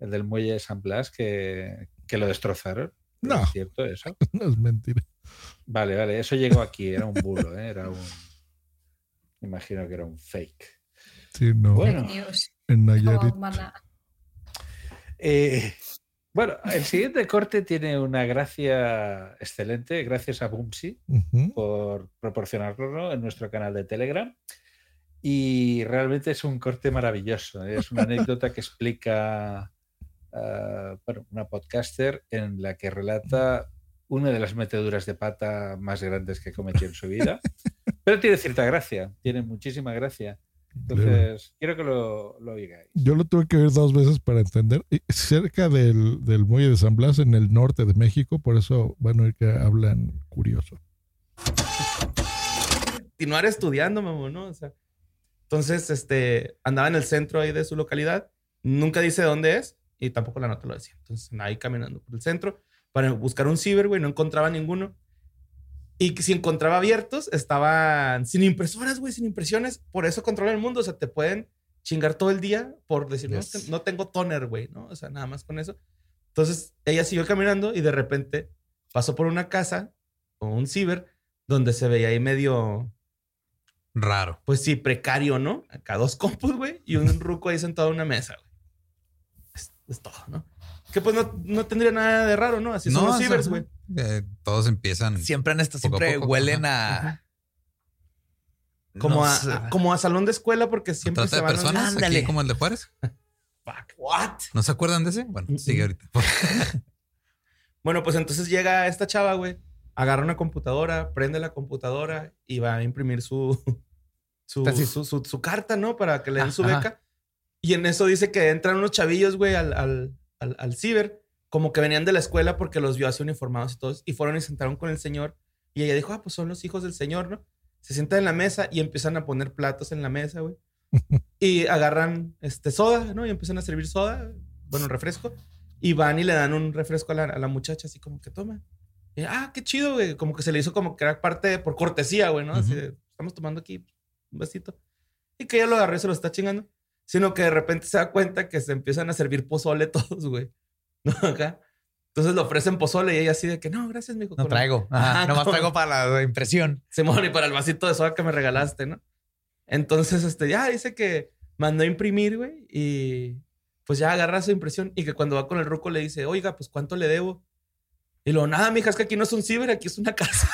el del muelle de San Blas que, que lo destrozaron. No. ¿Es cierto eso? No es mentira. Vale, vale. Eso llegó aquí. Era un bulo, ¿eh? Era un. me Imagino que era un fake. Sí, no. Bueno. Dios. En Nayarit. Oh. Eh, bueno, el siguiente corte tiene una gracia excelente, gracias a Bumsy Ujú. por proporcionarlo en nuestro canal de Telegram. Y realmente es un corte maravilloso. ¿eh? Es una anécdota que explica ah, bueno, una podcaster en la que relata una de las meteduras de pata más grandes que cometió en su vida. Pero tiene cierta gracia, tiene muchísima gracia. Entonces, quiero que lo, lo oigáis. Yo lo tuve que ver dos veces para entender. Y Cerca del, del muelle de San Blas, en el norte de México, por eso van a oír que hablan curioso. continuar estudiando, mamón, ¿no? O sea, entonces, este, andaba en el centro ahí de su localidad, nunca dice dónde es y tampoco la nota lo decía. Entonces, ahí caminando por el centro para buscar un ciber, güey, no encontraba ninguno. Y que si encontraba abiertos, estaban sin impresoras, güey, sin impresiones. Por eso controlan el mundo. O sea, te pueden chingar todo el día por decir, no, Yes. es que no tengo toner, güey, ¿no? O sea, nada más con eso. Entonces, ella siguió caminando y de repente pasó por una casa o un ciber donde se veía ahí medio Raro. pues sí, precario, ¿no? Acá dos compus, güey, y un ruco ahí sentado en una mesa, güey. Es, es todo, ¿no? Que pues no, no tendría nada de raro, ¿no? Así son los o sea, cibers, güey. eh, todos empiezan. Siempre en esto, a siempre poco, huelen ajá. a. Como, No a, a- como a salón de escuela porque siempre Trata se de van a- personas, Ándale. aquí como el de Juárez. Fuck, what? ¿No se acuerdan de ese? Bueno, sigue ahorita. Bueno, pues entonces llega esta chava, güey, agarra una computadora, prende la computadora y va a imprimir su, su, su, su- su carta, ¿no? Para que le den Ah, su ajá. beca. Y en eso dice que entran unos chavillos, güey, al, al, al, al ciber como que venían de la escuela porque los vio así uniformados y todos, y fueron y se sentaron con el señor. Y ella dijo, ah, pues son los hijos del señor, ¿no? Se sientan en la mesa y empiezan a poner platos en la mesa, güey. y agarran este, soda, ¿no? Y empiezan a servir soda, bueno, refresco. Y van y le dan un refresco a la, a la muchacha, así como que toma. Y, ah, qué chido, güey. Como que se le hizo como que era parte por cortesía, güey, ¿no? Así de, estamos tomando aquí un besito. Y que ella lo agarró y se lo está chingando. Sino que de repente se da cuenta que se empiezan a servir pozole todos, güey. ¿No? Acá. Entonces le ofrecen pozole y ella así de que no, gracias, mijo. No traigo. Ajá, nomás con- traigo para la impresión. Se y para el vasito de soda que me regalaste, ¿no? Entonces, este, ya dice que mandó a imprimir, güey, y pues ya agarra su impresión y que cuando va con el ruco le dice, oiga, pues ¿cuánto le debo? Y luego, nada, mija, es que aquí no es un ciber, aquí es una casa.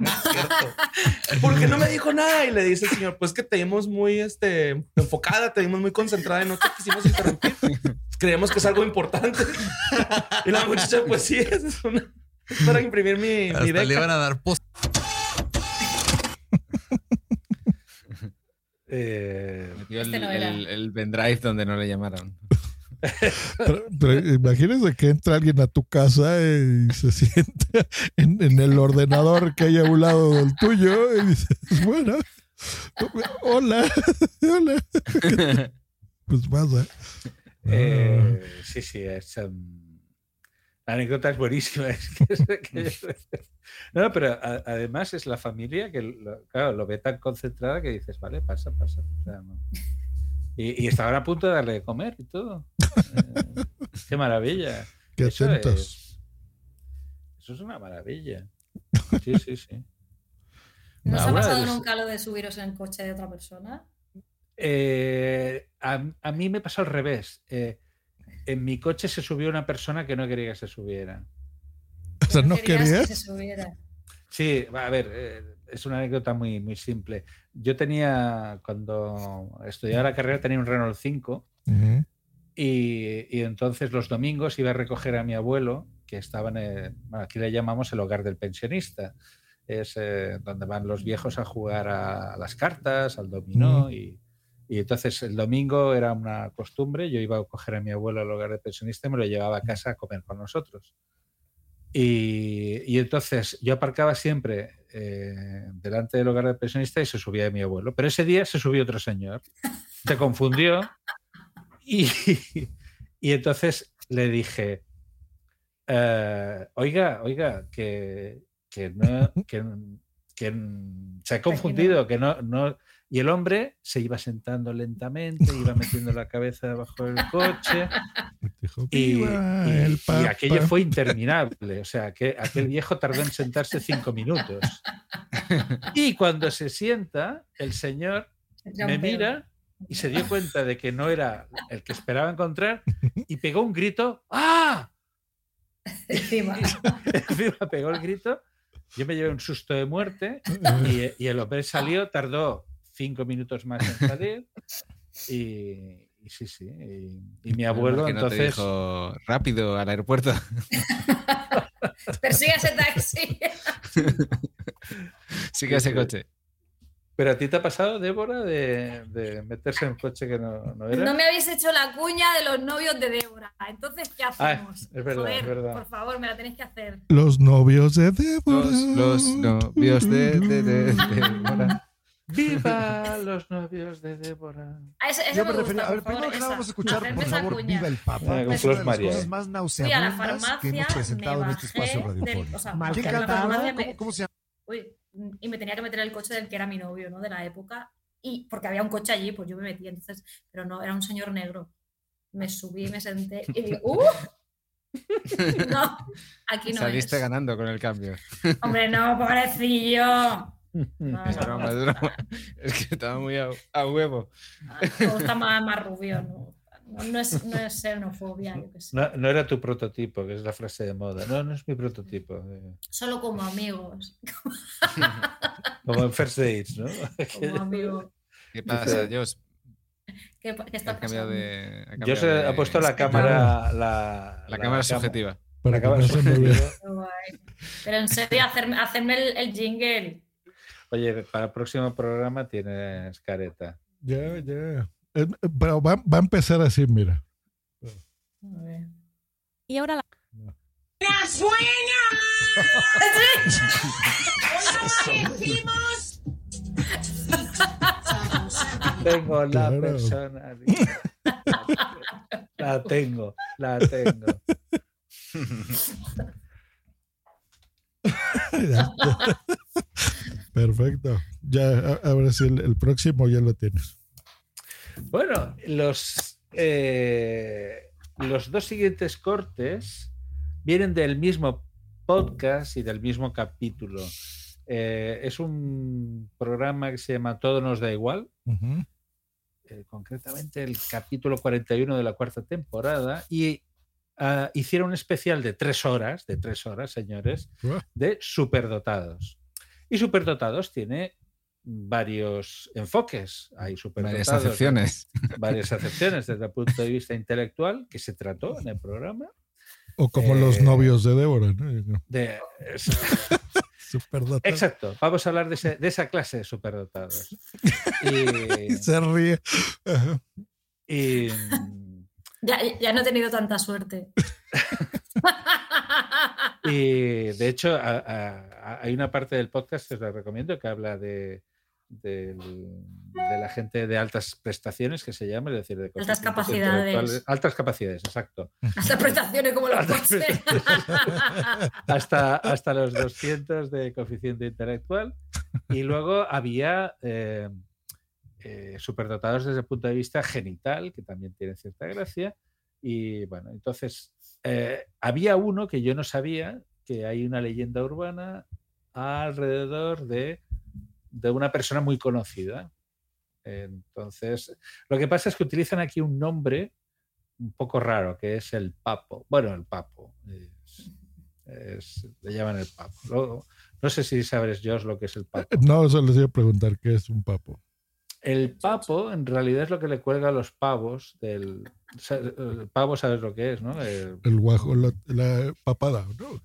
No es cierto. ¿Por qué no me dijo nada? Y le dice el señor, pues que te vimos muy este, enfocada, te vimos muy concentrada y no te quisimos interrumpir. Creemos que es algo importante. Y la muchacha, pues sí, es, una- para imprimir mi, mi Hasta le beca. iban a dar post. Eh, Metió el, Este el- el pendrive donde no le llamaron. Pero- pero imagínense que entra alguien a tu casa y se sienta en, en el ordenador que hay a un lado del tuyo y dices, bueno, hola, hola. Pues pasa. Eh, sí, sí, es, em, la anécdota es buenísima. es que es aquello- no, pero a- además es la familia que lo, claro, lo ve tan concentrada que dices, vale, pasa, pasa. o sea, no. Y, y estaban a punto de darle de comer y todo. Eh, qué maravilla. Qué eso atentos. es, eso es una maravilla. Sí, sí, sí. ¿No os ha pasado nunca lo de subiros en el coche de otra persona? Eh, a, a mí me pasó al revés. Eh, en mi coche se subió una persona que no quería que se subiera. O sea, ¿no Querías querías? que se subiera. Sí, a ver, eh, es una anécdota muy, muy simple. Yo tenía, cuando estudiaba la carrera, tenía un Renault 5 Ujú. y, y entonces los domingos iba a recoger a mi abuelo, que estaba en, el- bueno, aquí le llamamos el hogar del pensionista. Es eh, donde van los viejos a jugar a, las cartas, al dominó. Y, y entonces el domingo era una costumbre, yo iba a coger a mi abuelo al hogar del pensionista y me lo llevaba a casa a comer con nosotros. Y, y entonces yo aparcaba siempre eh, delante del hogar del pensionista y se subía de mi abuelo. Pero ese día se subió otro señor. Se confundió y, y entonces le dije, eh, oiga, oiga, que, que no, que, que se ha confundido, que no, no. Y el hombre se iba sentando lentamente, iba metiendo la cabeza debajo del coche. Dijo, Y, aquello fue interminable. O sea, que aquel viejo tardó en sentarse cinco minutos. Y cuando se sienta, el señor me mira y se dio cuenta de que no era el que esperaba encontrar y pegó un grito. ¡Ah! Encima. Encima pegó el grito. Yo me llevé un susto de muerte y, y el hombre salió, tardó cinco minutos más en salir. Y, y sí, sí. Y, y mi abuelo Que no te entonces. dijo rápido al aeropuerto. Persigue ese taxi. Sigue ese coche. Pero a ti te ha pasado, Débora, de, de meterse en un coche que no, no era. No me habéis hecho la cuña de los novios de Débora. Entonces, ¿qué Ah, hacemos? es verdad, Joder, es verdad. Por favor, me la tenéis que hacer. Los novios de Débora. Los, los novios de, de, de- de Débora. ¡Viva los novios de Débora! A esa, esa Yo me me gusta, refería, a ver, por favor, primero que nada vamos a escuchar, por esa favor, cuña. Viva el Papa. Con Es una de las María. cosas más Fui a la nauseabundas farmacia, que hemos presentado en este espacio radiofónico. o sea, ¿Quién porque en la canta? farmacia me- ¿Cómo, cómo se llama? Uy, y me tenía que meter en el coche del que era mi novio, ¿no? De la época. Y porque había un coche allí, pues yo me metí. Entonces, pero no, era un señor negro. Me subí, me senté y digo, ¡uh! No, aquí no Saliste es. ganando con el cambio. Hombre, no, pobrecillo. No, Es no, broma, no. es broma. Es que estaba muy a, a huevo. Me gusta más, más rubio, ¿no? No, es, no es xenofobia, yo qué sé. No, no era tu prototipo, que es la frase de moda. No, no es mi prototipo. eh, Solo como amigos. Como en First Dates, ¿no? Como amigos. ¿Qué pasa, Josh? ¿Qué, qué está pasando? de. ha Yo se de- ha puesto la cámara. La, La cámara subjetiva. Para la cámara subjetiva. Pero en serio, hacerme, hacerme el, el jingle. Oye, para el próximo programa tienes careta. Ya, ya. Eh, Pero va, va a empezar así, mira. A ver. Y ahora la... ¡La sueña! Tengo la Claro. persona. La tengo, la tengo. Perfecto. Ya, ahora sí, el, el próximo ya lo tienes. Bueno, los, eh, los dos siguientes cortes vienen del mismo podcast y del mismo capítulo. Eh, es un programa que se llama Todo nos da igual, eh, concretamente el capítulo 41 de la cuarta temporada, y ah, hicieron un especial de tres horas, de tres horas, señores, de superdotados. Y superdotados tiene varios enfoques. Hay superdotados. Varias acepciones. Varias acepciones desde el punto de vista intelectual que se trató en el programa. O como los Eh, novios de Débora, ¿no? De, exacto, vamos a hablar de, ese- de esa clase de superdotados. Y, Se ríe. Y, Ya, ya no he tenido tanta suerte. Y, de hecho, a- a- a- hay una parte del podcast que os la recomiendo que habla de, del- de la gente de altas prestaciones, que se llama, es decir, de Altas capacidades. Altas capacidades, exacto. Hasta prestaciones como los coches. hasta, hasta los 200 de coeficiente intelectual. Y luego había eh, eh, superdotados desde el punto de vista genital, que también tiene cierta gracia. Y bueno, entonces eh, había uno que yo no sabía, que hay una leyenda urbana alrededor de, de una persona muy conocida. Entonces, lo que pasa es que utilizan aquí un nombre un poco raro, que es el Papo. Bueno, el Papo. es- es- le llaman el Papo. Luego, no sé si sabes, Josh, lo que es el Papo. No, solo les iba a preguntar qué es un papo. El papo, en realidad, es lo que le cuelga a los pavos del. El pavo, ¿sabes lo que es, no? El- El guajolote, la papada, ¿no?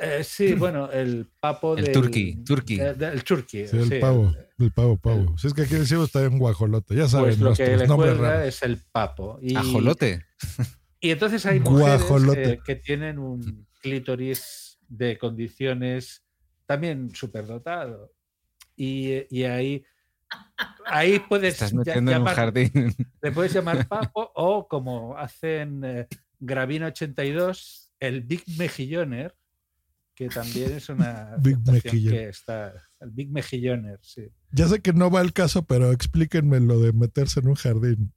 eh, sí, bueno, el papo El del- turqui, turqui. eh, del turqui. Sí, el sí, pavo, el pavo, pavo. Si es que aquí decimos también guajolote, ya saben Pues lo que le nombres cuelga raros. es el papo. Y, Ajolote. Y entonces hay mujeres eh, que tienen un clítoris de condiciones también superdotado. Y, y ahí, ahí puedes Estás ya- metiendo en un llamar- jardín. Le puedes llamar papo o como hacen eh, Gravina 82, el Big Mejilloner, que también es una Big que está. El Big Mejilloner, sí. Ya sé que no va el caso, pero explíquenme lo de meterse en un jardín.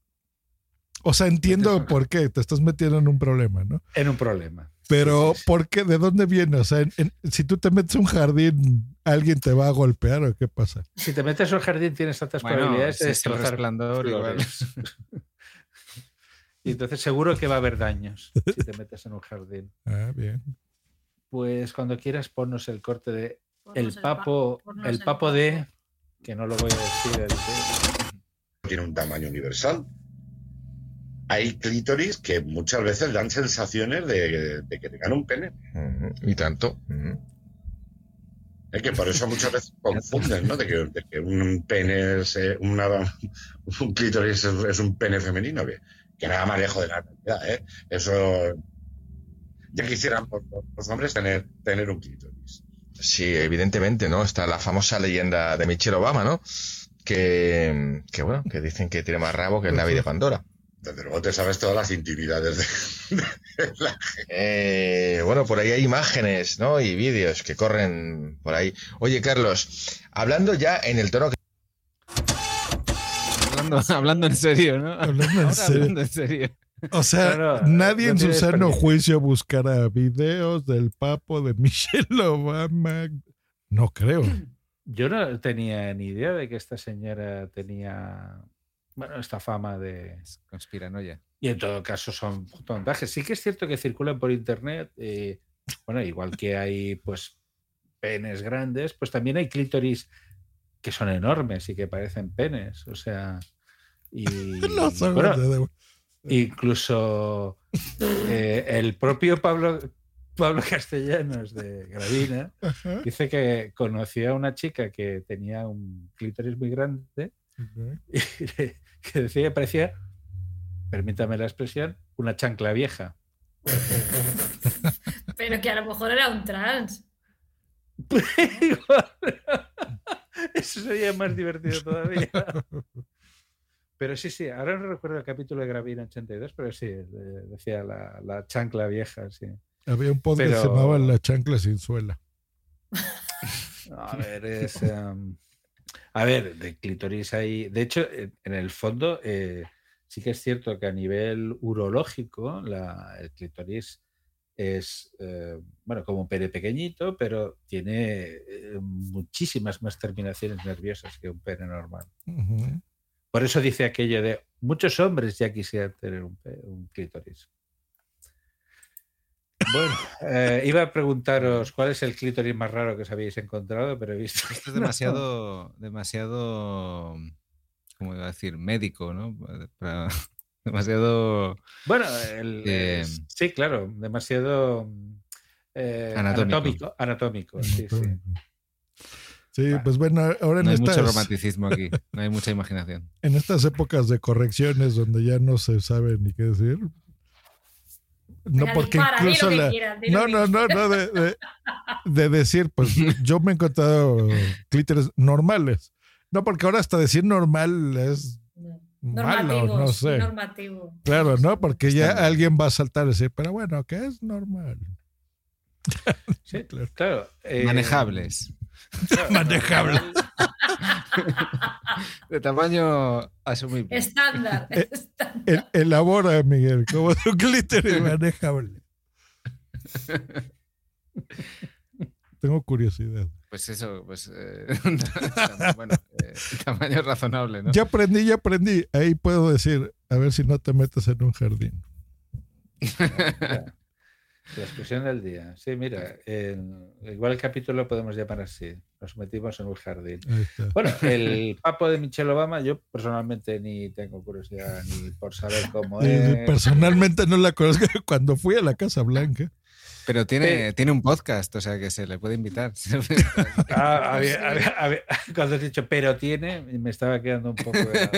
O sea, entiendo por qué te estás metiendo en un problema, ¿no? En un problema. Pero, ¿por qué? ¿De dónde viene? O sea, en- en- si tú te metes en un jardín, ¿alguien te va a golpear o qué pasa? Si te metes en un jardín tienes tantas Bueno, probabilidades de destrozar resplandor, flores. y entonces seguro que va a haber daños si te metes en un jardín. Ah, bien. Pues cuando quieras ponnos el corte de el Ponnos el pa- papo, el el papo de que no lo voy a decir. el de- tiene un tamaño universal. Hay clítoris que muchas veces dan sensaciones de, de que tengan un pene. Y tanto. Es que por eso muchas veces confunden, ¿no? De que, de que un pene es una, un clítoris es, es un pene femenino, que, que nada más lejos de la realidad, ¿eh? Eso ya quisieran los, los hombres tener, tener un clítoris. Sí, evidentemente, ¿no? Está la famosa leyenda de Michelle Obama, ¿no? Que, que bueno, que dicen que tiene más rabo que el Navi de Pandora. Desde luego te sabes todas las intimidades de, de la Eh, bueno, por ahí hay imágenes, ¿no? Y vídeos que corren por ahí. Oye, Carlos, hablando ya en el tono que Hablando, hablando en serio, ¿no? Hablando en serio. hablando en serio. O sea, No, no, nadie no en su sano juicio buscará videos del papo de Michelle Obama. No creo. Yo no tenía ni idea de que esta señora tenía bueno, esta fama de Conspiranoia. y en todo caso son montajes. Sí que es cierto que circulan por internet, eh, bueno, igual que hay pues penes grandes, pues también hay clítoris que son enormes y que parecen penes, o sea, y Los ojos bueno, incluso eh, el propio Pablo Pablo Castellanos de Gravina Ajá. dice que conocía a una chica que tenía un clítoris muy grande y que decía que parecía, permítame la expresión, una chancla vieja. Pero que a lo mejor era un trans. Eso sería más divertido todavía. Pero sí, sí, ahora no recuerdo el capítulo de Gravina 82, pero sí, de- decía la, la chancla vieja, sí. Había un podcast que se llamaba La Chancla Sin Suela. A ver, es. em, a ver, de clítoris hay. De hecho, en en el fondo, eh, sí que es cierto que a nivel urológico, la, el clítoris es, eh, bueno, como un pene pequeñito, pero tiene eh, muchísimas más terminaciones nerviosas que un pene normal. Por eso dice aquello de muchos hombres ya quisieran tener un, un clítoris. Bueno, eh, iba a preguntaros cuál es el clítoris más raro que os habéis encontrado, pero he visto. Esto que es no. demasiado, demasiado, ¿cómo iba a decir? Médico, ¿no? Para- demasiado... Bueno, el- eh, eh, sí, claro, demasiado eh, Anatómico. anatómico. Anatómico, sí, sí. Sí, pues bueno, ahora en no hay mucho romanticismo aquí, no hay mucha imaginación. en estas épocas de correcciones donde ya no se sabe ni qué decir. No, porque dispara, incluso que la. quieras, no, no, no, no, de, de- de decir, pues yo me he encontrado clítoris normales. No, porque ahora hasta decir normal es malo, Normativos, no sé. normativo. Claro, ¿no? Porque ya alguien va a saltar y decir, pero bueno, ¿qué es normal? Sí, claro. eh, Manejables. Manejable. De tamaño asumible. Estándar. Eh, estándar. El- elabora, Miguel, como tu clítoris manejable. Tengo curiosidad. Pues eso, pues... eh, bueno, eh, tamaño razonable, ¿no? Ya aprendí, ya aprendí. Ahí puedo decir, a ver si no te metes en un jardín. La expresión del día. Sí, mira, en- igual el capítulo lo podemos llamar así. Nos metimos en un jardín. Bueno, el papo de Michelle Obama, yo personalmente ni tengo curiosidad ni por saber cómo es. Personalmente no la conozco. Cuando fui a la Casa Blanca, Pero tiene, Eh, tiene un podcast, o sea que se le puede invitar. Ah, había- había- había- cuando has dicho pero tiene, me estaba quedando un poco. helado.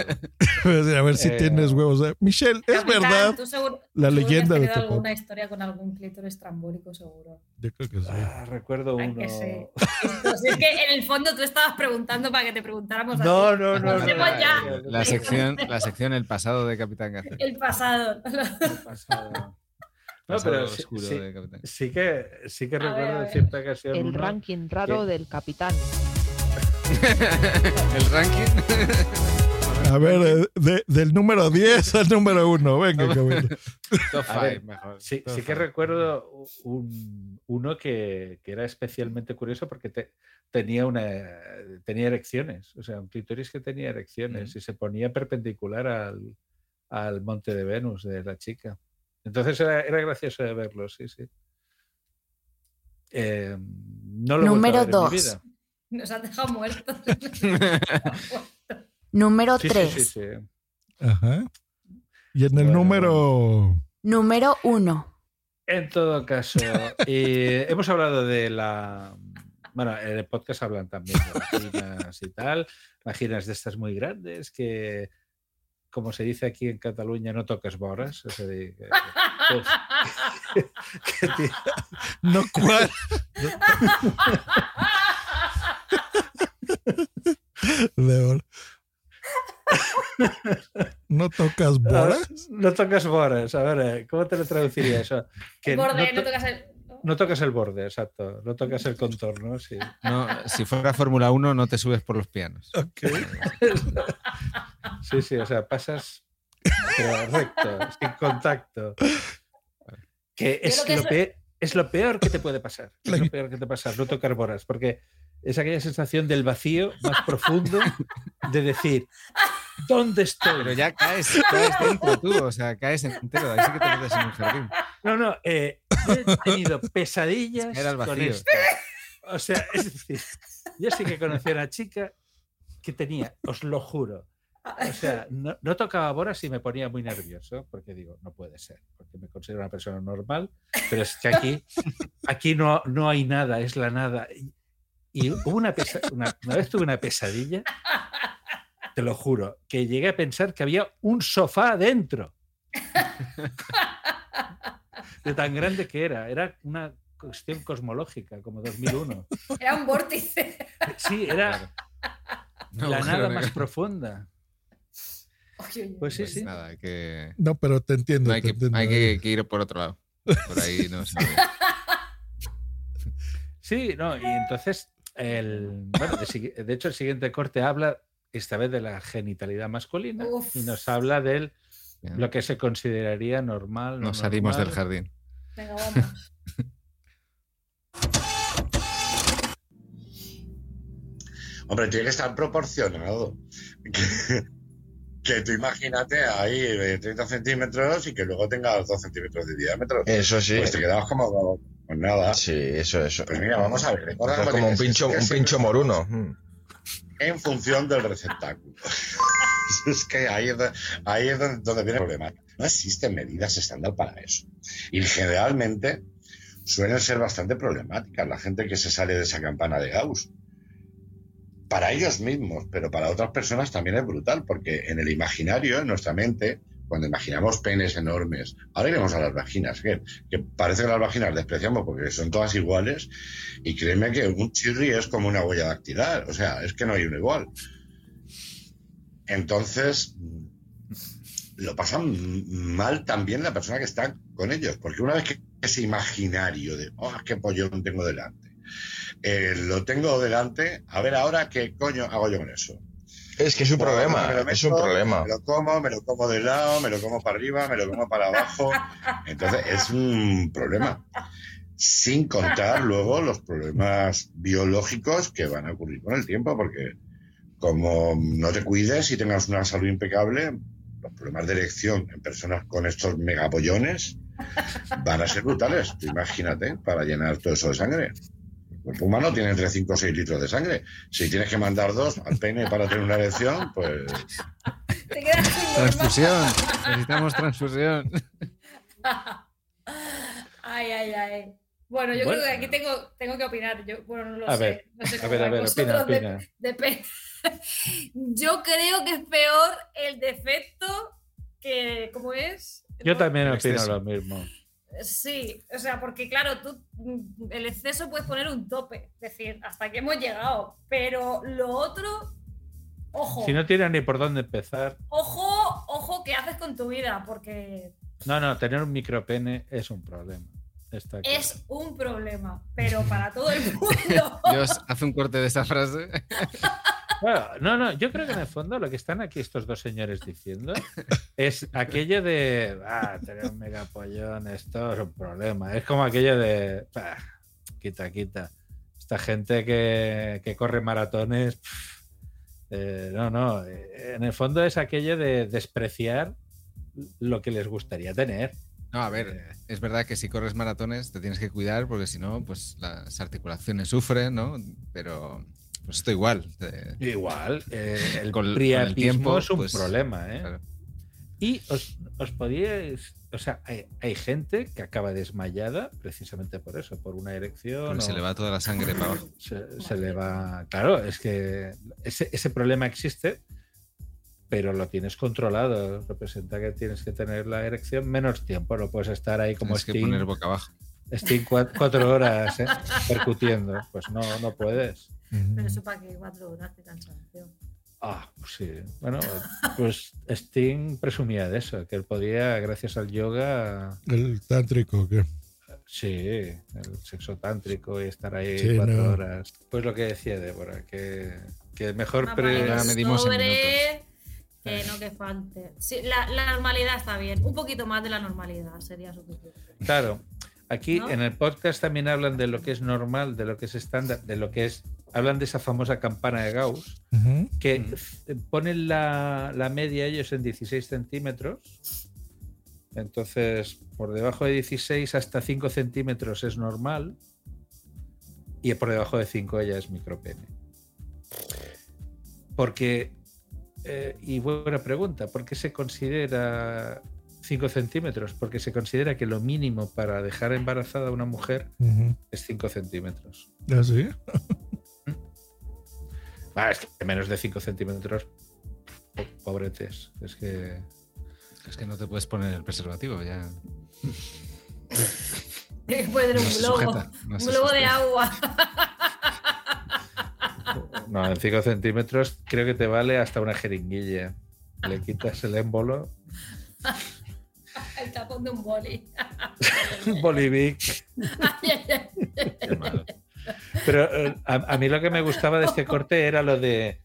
a ver si Eh, tienes huevos. de- Michelle, es Capitán, verdad. tú seguro- La seguro que has leyenda de tu alguna historia con algún clítoris estrambólico, seguro. Yo creo que sí. Ah, recuerdo Ay, uno. que sí. Pues es que en el fondo tú estabas preguntando para que te preguntáramos No, así. no, no, no, ya La sección, la sección El pasado de Capitán García. el pasado. pasado. No, Pasado pero sí, que, sí que recuerdo ver. cierta ocasión. El uno ranking raro que- del capitán. El ranking. A ver, de- del número 10 al número 1. Venga. Top A ver, 5, mejor. Sí, Top sí que recuerdo un, uno que, que era especialmente curioso porque te- tenía, una, tenía erecciones, o sea, un clítoris que tenía erecciones y se ponía perpendicular al, al monte de Venus de la chica. Entonces era, era gracioso de verlo, sí, sí. Eh, no lo Número ver en mi dos. vida. Nos has dejado muertos. Número Sí, sí, 3. sí, sí. Ajá. Y en el Bueno, número. Número 1. En todo caso, eh, hemos hablado de la. Bueno, en el podcast hablan también de vaginas y tal, vaginas de estas muy grandes que, como se dice aquí en Cataluña, no toques boras. que- que- que ti- No, ¿cuál? ¿No tocas boras? No tocas boras. A ver, ¿cómo te lo traduciría eso? Que Borde, no, no to- tocas el. No tocas el borde, exacto. No tocas el contorno, sí. No, si fuera Fórmula 1, no te subes por los pianos. Sí, sí, o sea, pasas pero recto, sin contacto. Que es lo, peor, es lo peor que te puede pasar. Es lo peor que te pasar, no tocar boras, porque es aquella sensación del vacío más profundo de decir, ¿dónde estoy? Pero ya caes, caes dentro tú, o sea, caes entero. Ahí sí que te metes en un jardín. No, no, eh, he tenido pesadillas Era el con vacío. esto. O sea, es decir, yo sí que conocí a una chica que tenía, os lo juro, o sea, no, no tocaba boras y me ponía muy nervioso, porque digo, no puede ser, porque me considero una persona normal, pero es que aquí, aquí no, no hay nada, es la nada. Y, y hubo una, pesa- una, una vez tuve una pesadilla, te lo juro, que llegué a pensar que había un sofá dentro. de tan grande que era. Era una cuestión cosmológica, como 2001. Era un vórtice. Sí, era No, la nada más profunda. Oye, Pues sí, Pues sí. nada, hay que, No, pero te entiendo. no, hay te que, entiendo. hay que- que ir por otro lado. Por ahí no se ve. Sí, no, y entonces, el, bueno, de hecho, el siguiente corte habla esta vez de la genitalidad masculina Uf. y nos habla de Bien. lo que se consideraría normal. no Nos salimos del jardín. Venga, vamos. Hombre, tiene que estar proporcionado. Que, que tú imagínate ahí de 30 centímetros y que luego tengas 2 centímetros de diámetro. Eso sí. Pues te quedabas como con nada. Sí, eso, eso. Pues mira, vamos a ver. es como un pincho, un pincho moruno. Mm. En función del receptáculo. es que ahí es, donde viene el problema. No existen medidas estándar para eso. Y generalmente suelen ser bastante problemáticas la gente que se sale de esa campana de Gauss. Para ellos mismos, pero para otras personas también es brutal, porque en el imaginario, en nuestra mente, cuando imaginamos penes enormes, ahora iremos a las vaginas, que, que parece que las vaginas despreciamos porque son todas iguales, y créeme que un chirri es como una huella dactilar, o sea, es que no hay uno igual. Entonces, lo pasan mal también la persona que está con ellos, porque una vez que ese imaginario de, oh, qué pollón tengo delante, eh, lo tengo delante, a ver ahora qué coño hago yo con eso. Es que es un Bueno, problema, es un problema. Me lo como, me lo como de lado, me lo como para arriba, me lo como para abajo. Entonces es un problema. Sin contar luego los problemas biológicos que van a ocurrir con el tiempo, porque como no te cuides y tengas una salud impecable, los problemas de erección en personas con estos megapollones van a ser brutales. Imagínate para llenar todo eso de sangre. El cuerpo humano tiene entre 5 o 6 litros de sangre. Si tienes que mandar dos al pene para tener una erección, pues Te quedas sin normal. Transfusión. Necesitamos transfusión. Ay, ay, ay. Bueno, yo Bueno. creo que aquí tengo, tengo que opinar. Yo, bueno, no lo A sé. ver, no sé a ver, a ver, opina, de- opina. Yo creo que es peor el defecto que, ¿cómo es? Yo también El opino lo mismo. Sí, o sea, porque claro, tú mm, el exceso puedes poner un tope, es decir, hasta aquí hemos llegado, pero lo otro, ojo, Si no tienes ni por dónde empezar. ojo, ojo, ¿qué haces con tu vida? Porque No, no, tener un micropene es un problema. Está claro. es un problema, pero para todo el mundo. Dios, hace un corte de esa frase. Bueno, no, no, yo creo que en el fondo lo que están aquí estos dos señores diciendo es aquello de, ah, tener un megapollón, esto es un problema. Es como aquello de, "Bah, quita, quita. Esta gente que, que corre maratones, pff, eh, no, no, eh, en el fondo es aquello de despreciar lo que les gustaría tener. No, a ver, es verdad que si corres maratones te tienes que cuidar porque si no, pues las articulaciones sufren, ¿no? Pero pues esto igual. eh, Igual, eh, el Con- con el priapismo tiempo, es un pues, problema, ¿eh? claro. Y os, os podíais, o sea, hay, hay gente que acaba desmayada precisamente por eso, por una erección. se le va toda la sangre para abajo. se, se le va. Claro, es que ese, ese problema existe, pero lo tienes controlado. Representa que tienes que tener la erección menos tiempo, no puedes estar ahí como Tienes que Sting, poner boca abajo. Sting cua- cuatro horas ¿eh? percutiendo. Pues no, no puedes. Pero eso para que cuatro horas de cansancio. Ah, pues sí. Bueno, pues Sting presumía de eso, que él podía, gracias al yoga, El tántrico, que sí, el sexo tántrico y estar ahí Sí, cuatro no. horas. Pues lo que decía Débora, que, que mejor pre- vale Ahora medimos en sobre que no que falte. Sí, la, la normalidad está bien. Un poquito más de la normalidad sería suficiente. Claro, aquí ¿No? en el podcast también hablan de lo que es normal, de lo que es estándar, de lo que es. Hablan de esa famosa campana de Gauss, que eh, ponen la, la media ellos en 16 centímetros. Entonces, por debajo de 16 hasta 5 centímetros es normal. Y por debajo de 5 ya es micropene. Porque, eh, y buena pregunta, ¿por qué se considera 5 centímetros? Porque se considera que lo mínimo para dejar embarazada a una mujer es 5 centímetros. ¿Ah, sí? Ah, es que menos de 5 centímetros, po- pobretes. Es que. Es que no te puedes poner el preservativo ya. Puede tener No un se globo. sujeta, no un se globo de sujeta. agua. No, en 5 centímetros creo que te vale hasta una jeringuilla. Le quitas el émbolo, El tapón de un boli. un bolivic. Pero eh, a, a mí lo que me gustaba de este corte era lo de.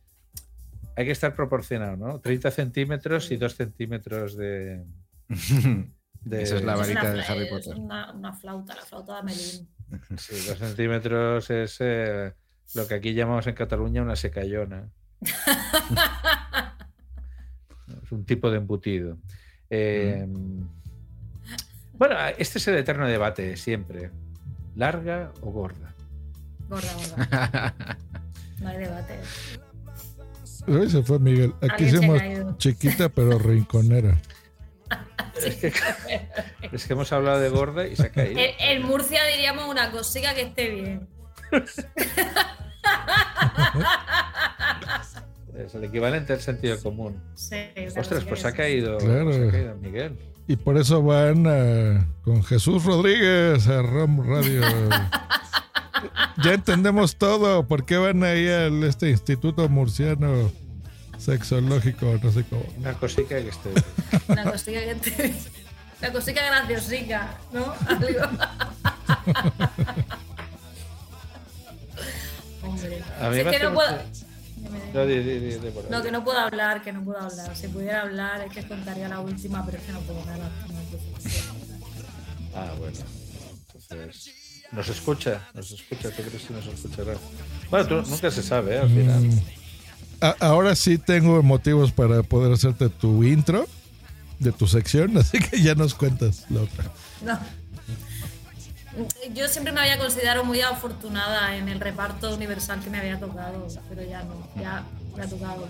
Hay que estar proporcionado, ¿no? 30 centímetros y 2 centímetros de. de- Esa es la Es varita una de Harry es Potter. Una, una flauta, la flauta de Amelín. Sí, 2 centímetros es eh, lo que aquí llamamos en Cataluña una secallona. Es un tipo de embutido. Eh, Bueno, este es el eterno debate siempre. ¿Larga o gorda? Gorda, gorda. No hay debate. Ay, se fue Miguel. Aquí caído. chiquita pero rinconera. Es que, es que hemos hablado de gorda y se ha caído. En, en Murcia diríamos una cosica que esté bien. Es el equivalente al sentido común. Sí, Ostras, pues ha caído, Claro. se ha caído Miguel. Y por eso van a- con Jesús Rodríguez a ROM Radio. Ya entendemos todo. ¿Por qué van ahí al este instituto murciano sexológico? No sé cómo. Una cosica que esté. Una cosica que esté bien. Una cosica graciosica, ¿no? Algo. Hombre. A mí Si es me que no puedo. No, di- di- di- di por ahí. No, que no puedo hablar, que no puedo hablar. Si pudiera hablar es que contaría la última, pero es que no puedo nada. Ah, bueno. Entonces. ¿Nos escucha? ¿Nos escucha? ¿Tú crees que nos escuchará? Bueno, tú nunca se sabe, ¿eh? Al final. Mm. A- ahora sí tengo motivos para poder hacerte tu intro de tu sección, así que ya nos cuentas la otra. No. Yo siempre me había considerado muy afortunada en el reparto universal que me había tocado, pero ya no, ya me ha tocado.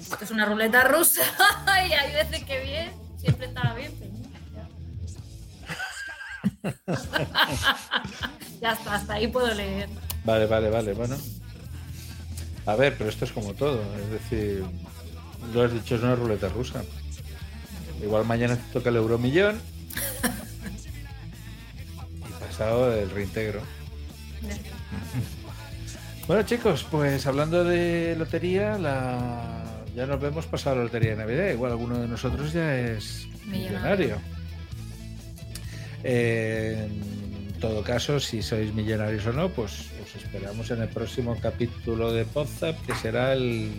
Esto es una ruleta rusa y hay veces que bien, siempre estaba bien, pero no, ya. está, hasta ahí puedo leer. Vale, vale, vale. Bueno. A ver, pero esto es como todo. Es decir, lo has dicho, es una ruleta rusa. Igual mañana te toca el euromillón. y pasado el reintegro. Bueno, chicos, pues hablando de lotería, la... ya nos vemos pasado la lotería de Navidad. Igual alguno de nosotros ya es millonario. Eh, en todo caso, si sois millonarios o no, pues os esperamos en el próximo capítulo de Podzap, que será el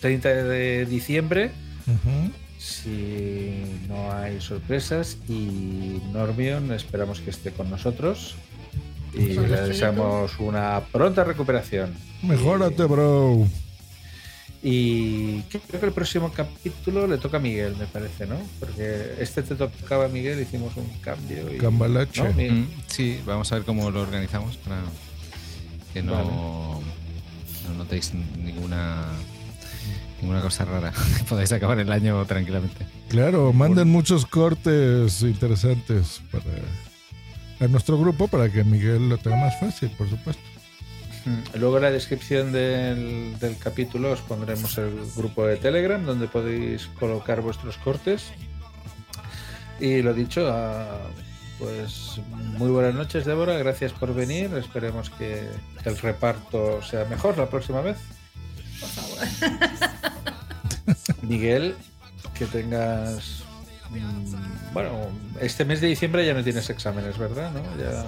30 de diciembre. Si no hay sorpresas y Normion esperamos que esté con nosotros y le deseamos una pronta recuperación. Mejórate, bro. Y creo que el próximo capítulo le toca a Miguel, me parece, ¿no? Porque este te tocaba a Miguel, hicimos un cambio. Y, Cambalache. Mm, Sí, vamos a ver cómo lo organizamos para que no, Vale. no notéis ninguna ninguna cosa rara. Que podáis acabar el año tranquilamente. Claro, manden muchos cortes interesantes para a nuestro grupo para que Miguel lo tenga más fácil, por supuesto. Luego en la descripción del, del capítulo os pondremos el grupo de Telegram donde podéis colocar vuestros cortes. Y lo dicho, ah, pues muy buenas noches Débora, gracias por venir. Esperemos que, que el reparto sea mejor la próxima vez. Por favor. Miguel, que tengas... mm, Bueno, este mes de diciembre ya no tienes exámenes, ¿verdad? ¿No? Ya,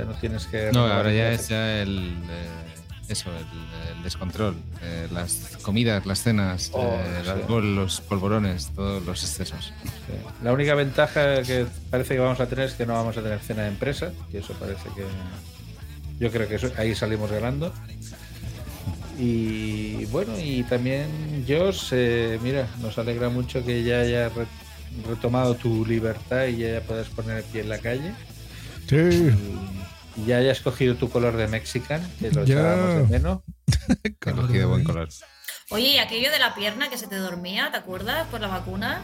ya no tienes que... No, ahora ya es ya el eh, eso, el, el descontrol, eh, las comidas, las cenas, Oh, eh, el sí. alcohol, los polvorones, todos los excesos. Sí. La única ventaja que parece que vamos a tener es que no vamos a tener cena de empresa, y eso parece que. Yo creo que eso- ahí salimos ganando. Y bueno, y también Josh, eh, mira, nos alegra mucho que ya hayas re- retomado tu libertad y ya puedas poner el pie en la calle. Sí. Y ya hayas cogido tu color de Mexican, que lo echábamos de menos. He cogido buen color. Oye, y aquello de la pierna que se te dormía, ¿te acuerdas? Por la vacuna.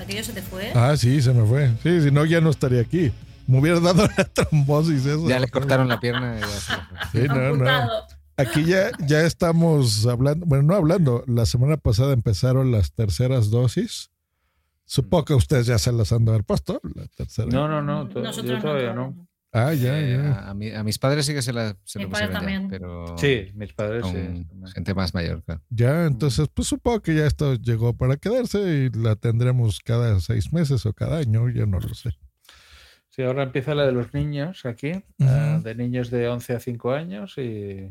Aquello se te fue. Ah, sí, se me fue. Sí, si no, ya no estaría aquí. Me hubiera dado la trombosis eso. Ya le cortaron la pierna y ya se le fue. Sí, no, no. Aquí ya, ya estamos hablando, bueno, no hablando, la semana pasada empezaron las terceras dosis. Supongo que ustedes ya se las han de haber puesto. La tercera. No, no, no. Nosotros yo todavía no. Ah, ya, Eh, ya. a, a mi- a mis padres sí que se la, se Mis lo pusieron ya, también. pero Sí, mis padres sí. gente más mayor, claro. Ya, entonces, pues supongo que ya esto llegó para quedarse y la tendremos cada seis meses o cada año, ya no lo sé. Sí, ahora empieza la de los niños aquí, ah, de niños de 11 a 5 años y,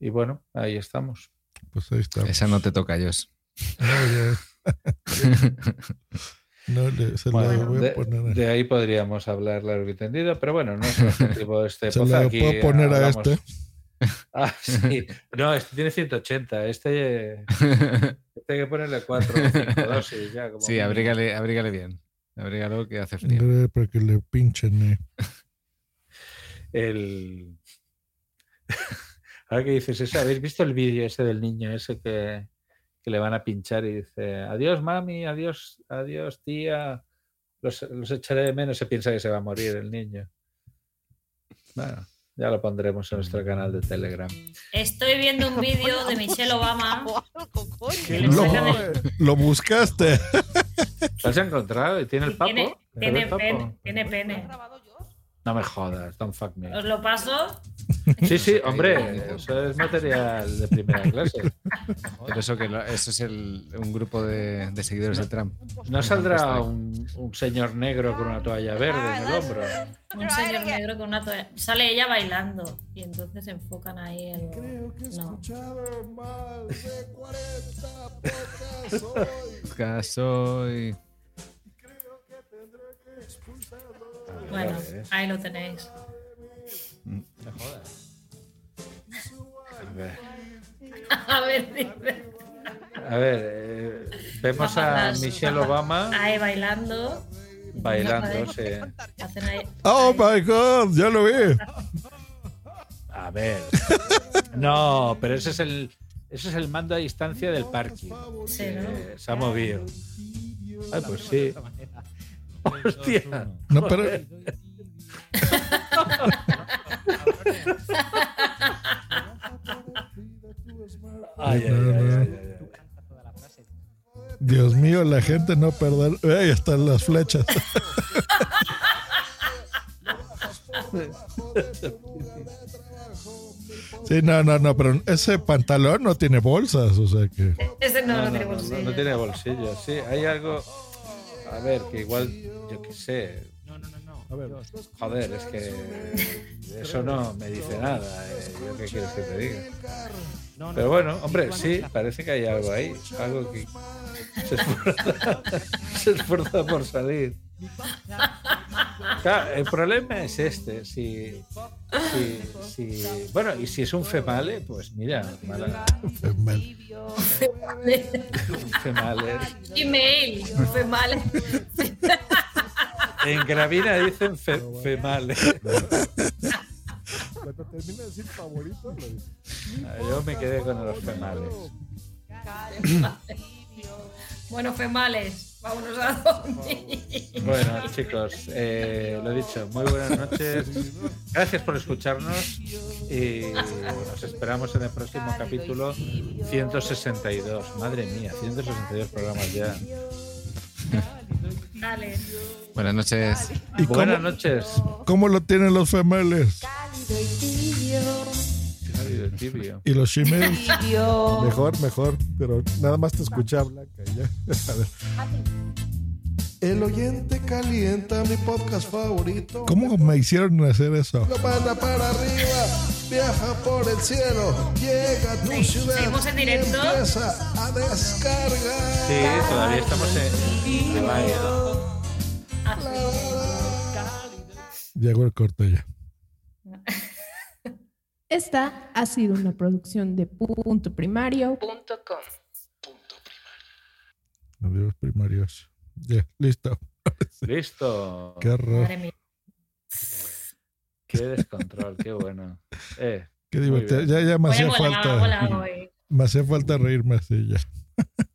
y bueno, ahí estamos. Pues ahí está. Esa no te toca, Jos. No, ya. No, le- se la Bueno, voy de, a poner. a- de ahí podríamos hablar largo y tendido, pero bueno, no es el objetivo de este Se la Aquí puedo poner a hablamos- este. Ah, sí. No, este tiene 180. Este, este hay que ponerle 4 o 5 dosis ya. Como Sí, abrígale, abrígale bien. Abrígalo que hace frío. Para que le pinchen. eh. El... Ahora que dices eso, ¿habéis visto el vídeo ese del niño ese que, que le van a pinchar y dice, adiós mami, adiós, adiós tía, los, los echaré de menos, se piensa que se va a morir el niño. Bueno, ya lo pondremos en nuestro canal de Telegram. Estoy viendo un vídeo de Michelle Obama. que le Lo, sacan el- lo buscaste. ¿Lo has encontrado? ¿Y tiene el papo? Tiene, ¿Se ve tiene el papo? pene, tiene pene. No me jodas, don't fuck me. Os lo paso. Sí, sí, hombre, eso es material de primera clase. Pero eso que lo- eso es el, un grupo de, de seguidores de Trump. ¿No saldrá un, un señor negro con una toalla verde en el hombro? Un señor negro con una toalla. Sale ella bailando. Y entonces enfocan ahí el. No. Soy. Bueno, ahí lo tenéis. No jodas. A ver, A ver, dice. a ver, eh, vemos a Michelle Obama Ahí bailando. bailando. sí. Hacen ahí. Oh my god, ya lo vi. A ver. No, pero ese es el, ese es el mando a distancia del parking. Sí, ¿no? Eh, se ha movido. Ay, pues sí. Hostia. No, pero- Joder. Ay, ay, No, ay, no. ay, ay, ay. Dios mío, la gente no perder. Ahí están las flechas. Sí, no, no, no, pero ese pantalón no tiene bolsas, o sea que. Ese no, No, no, tiene no, bolsillo. no tiene bolsillo. Sí, hay algo. A ver, que igual, yo qué sé. Joder, es que eso no me dice nada. eh, ¿Yo qué quieres que te diga? Pero bueno, hombre, sí, parece que hay algo ahí. Algo que se esfuerza, se esfuerza por salir. Claro, el problema es este. Si, si, si- bueno, y si es un female, pues mira, mala, Mal. un female. Email. Fue mal. En Gravina dicen fe- female. Cuando termina de decir favorito, lo dice. Ah, Yo me quedé con los females. Bueno, females. Vámonos a dormir. Bueno, chicos, eh, lo dicho, muy buenas noches. Gracias por escucharnos y nos esperamos en el próximo capítulo 162. Madre mía, 162 programas ya. Dale. Buenas noches. ¿Y Buenas cómo, noches. cómo lo tienen los females? Tibio. ¿Y los shemales? Mejor, mejor, pero nada más te escucha Blanca. Ya. A ver. El oyente calienta mi podcast favorito. ¿Cómo me hicieron hacer eso? Lo manda para arriba, viaja por el cielo, llega a tu Sí, ciudad. seguimos en directo. y Empieza a descargar. Sí, todavía estamos en. en baile. Llegó el corte ya. Esta ha sido una producción de punto primario. Adiós, primarios. Ya, listo. Listo. Qué horror. Qué descontrol, qué bueno. Eh, Qué divertido. Ya, ya me hacía falta. Me hacía falta reírme así ya.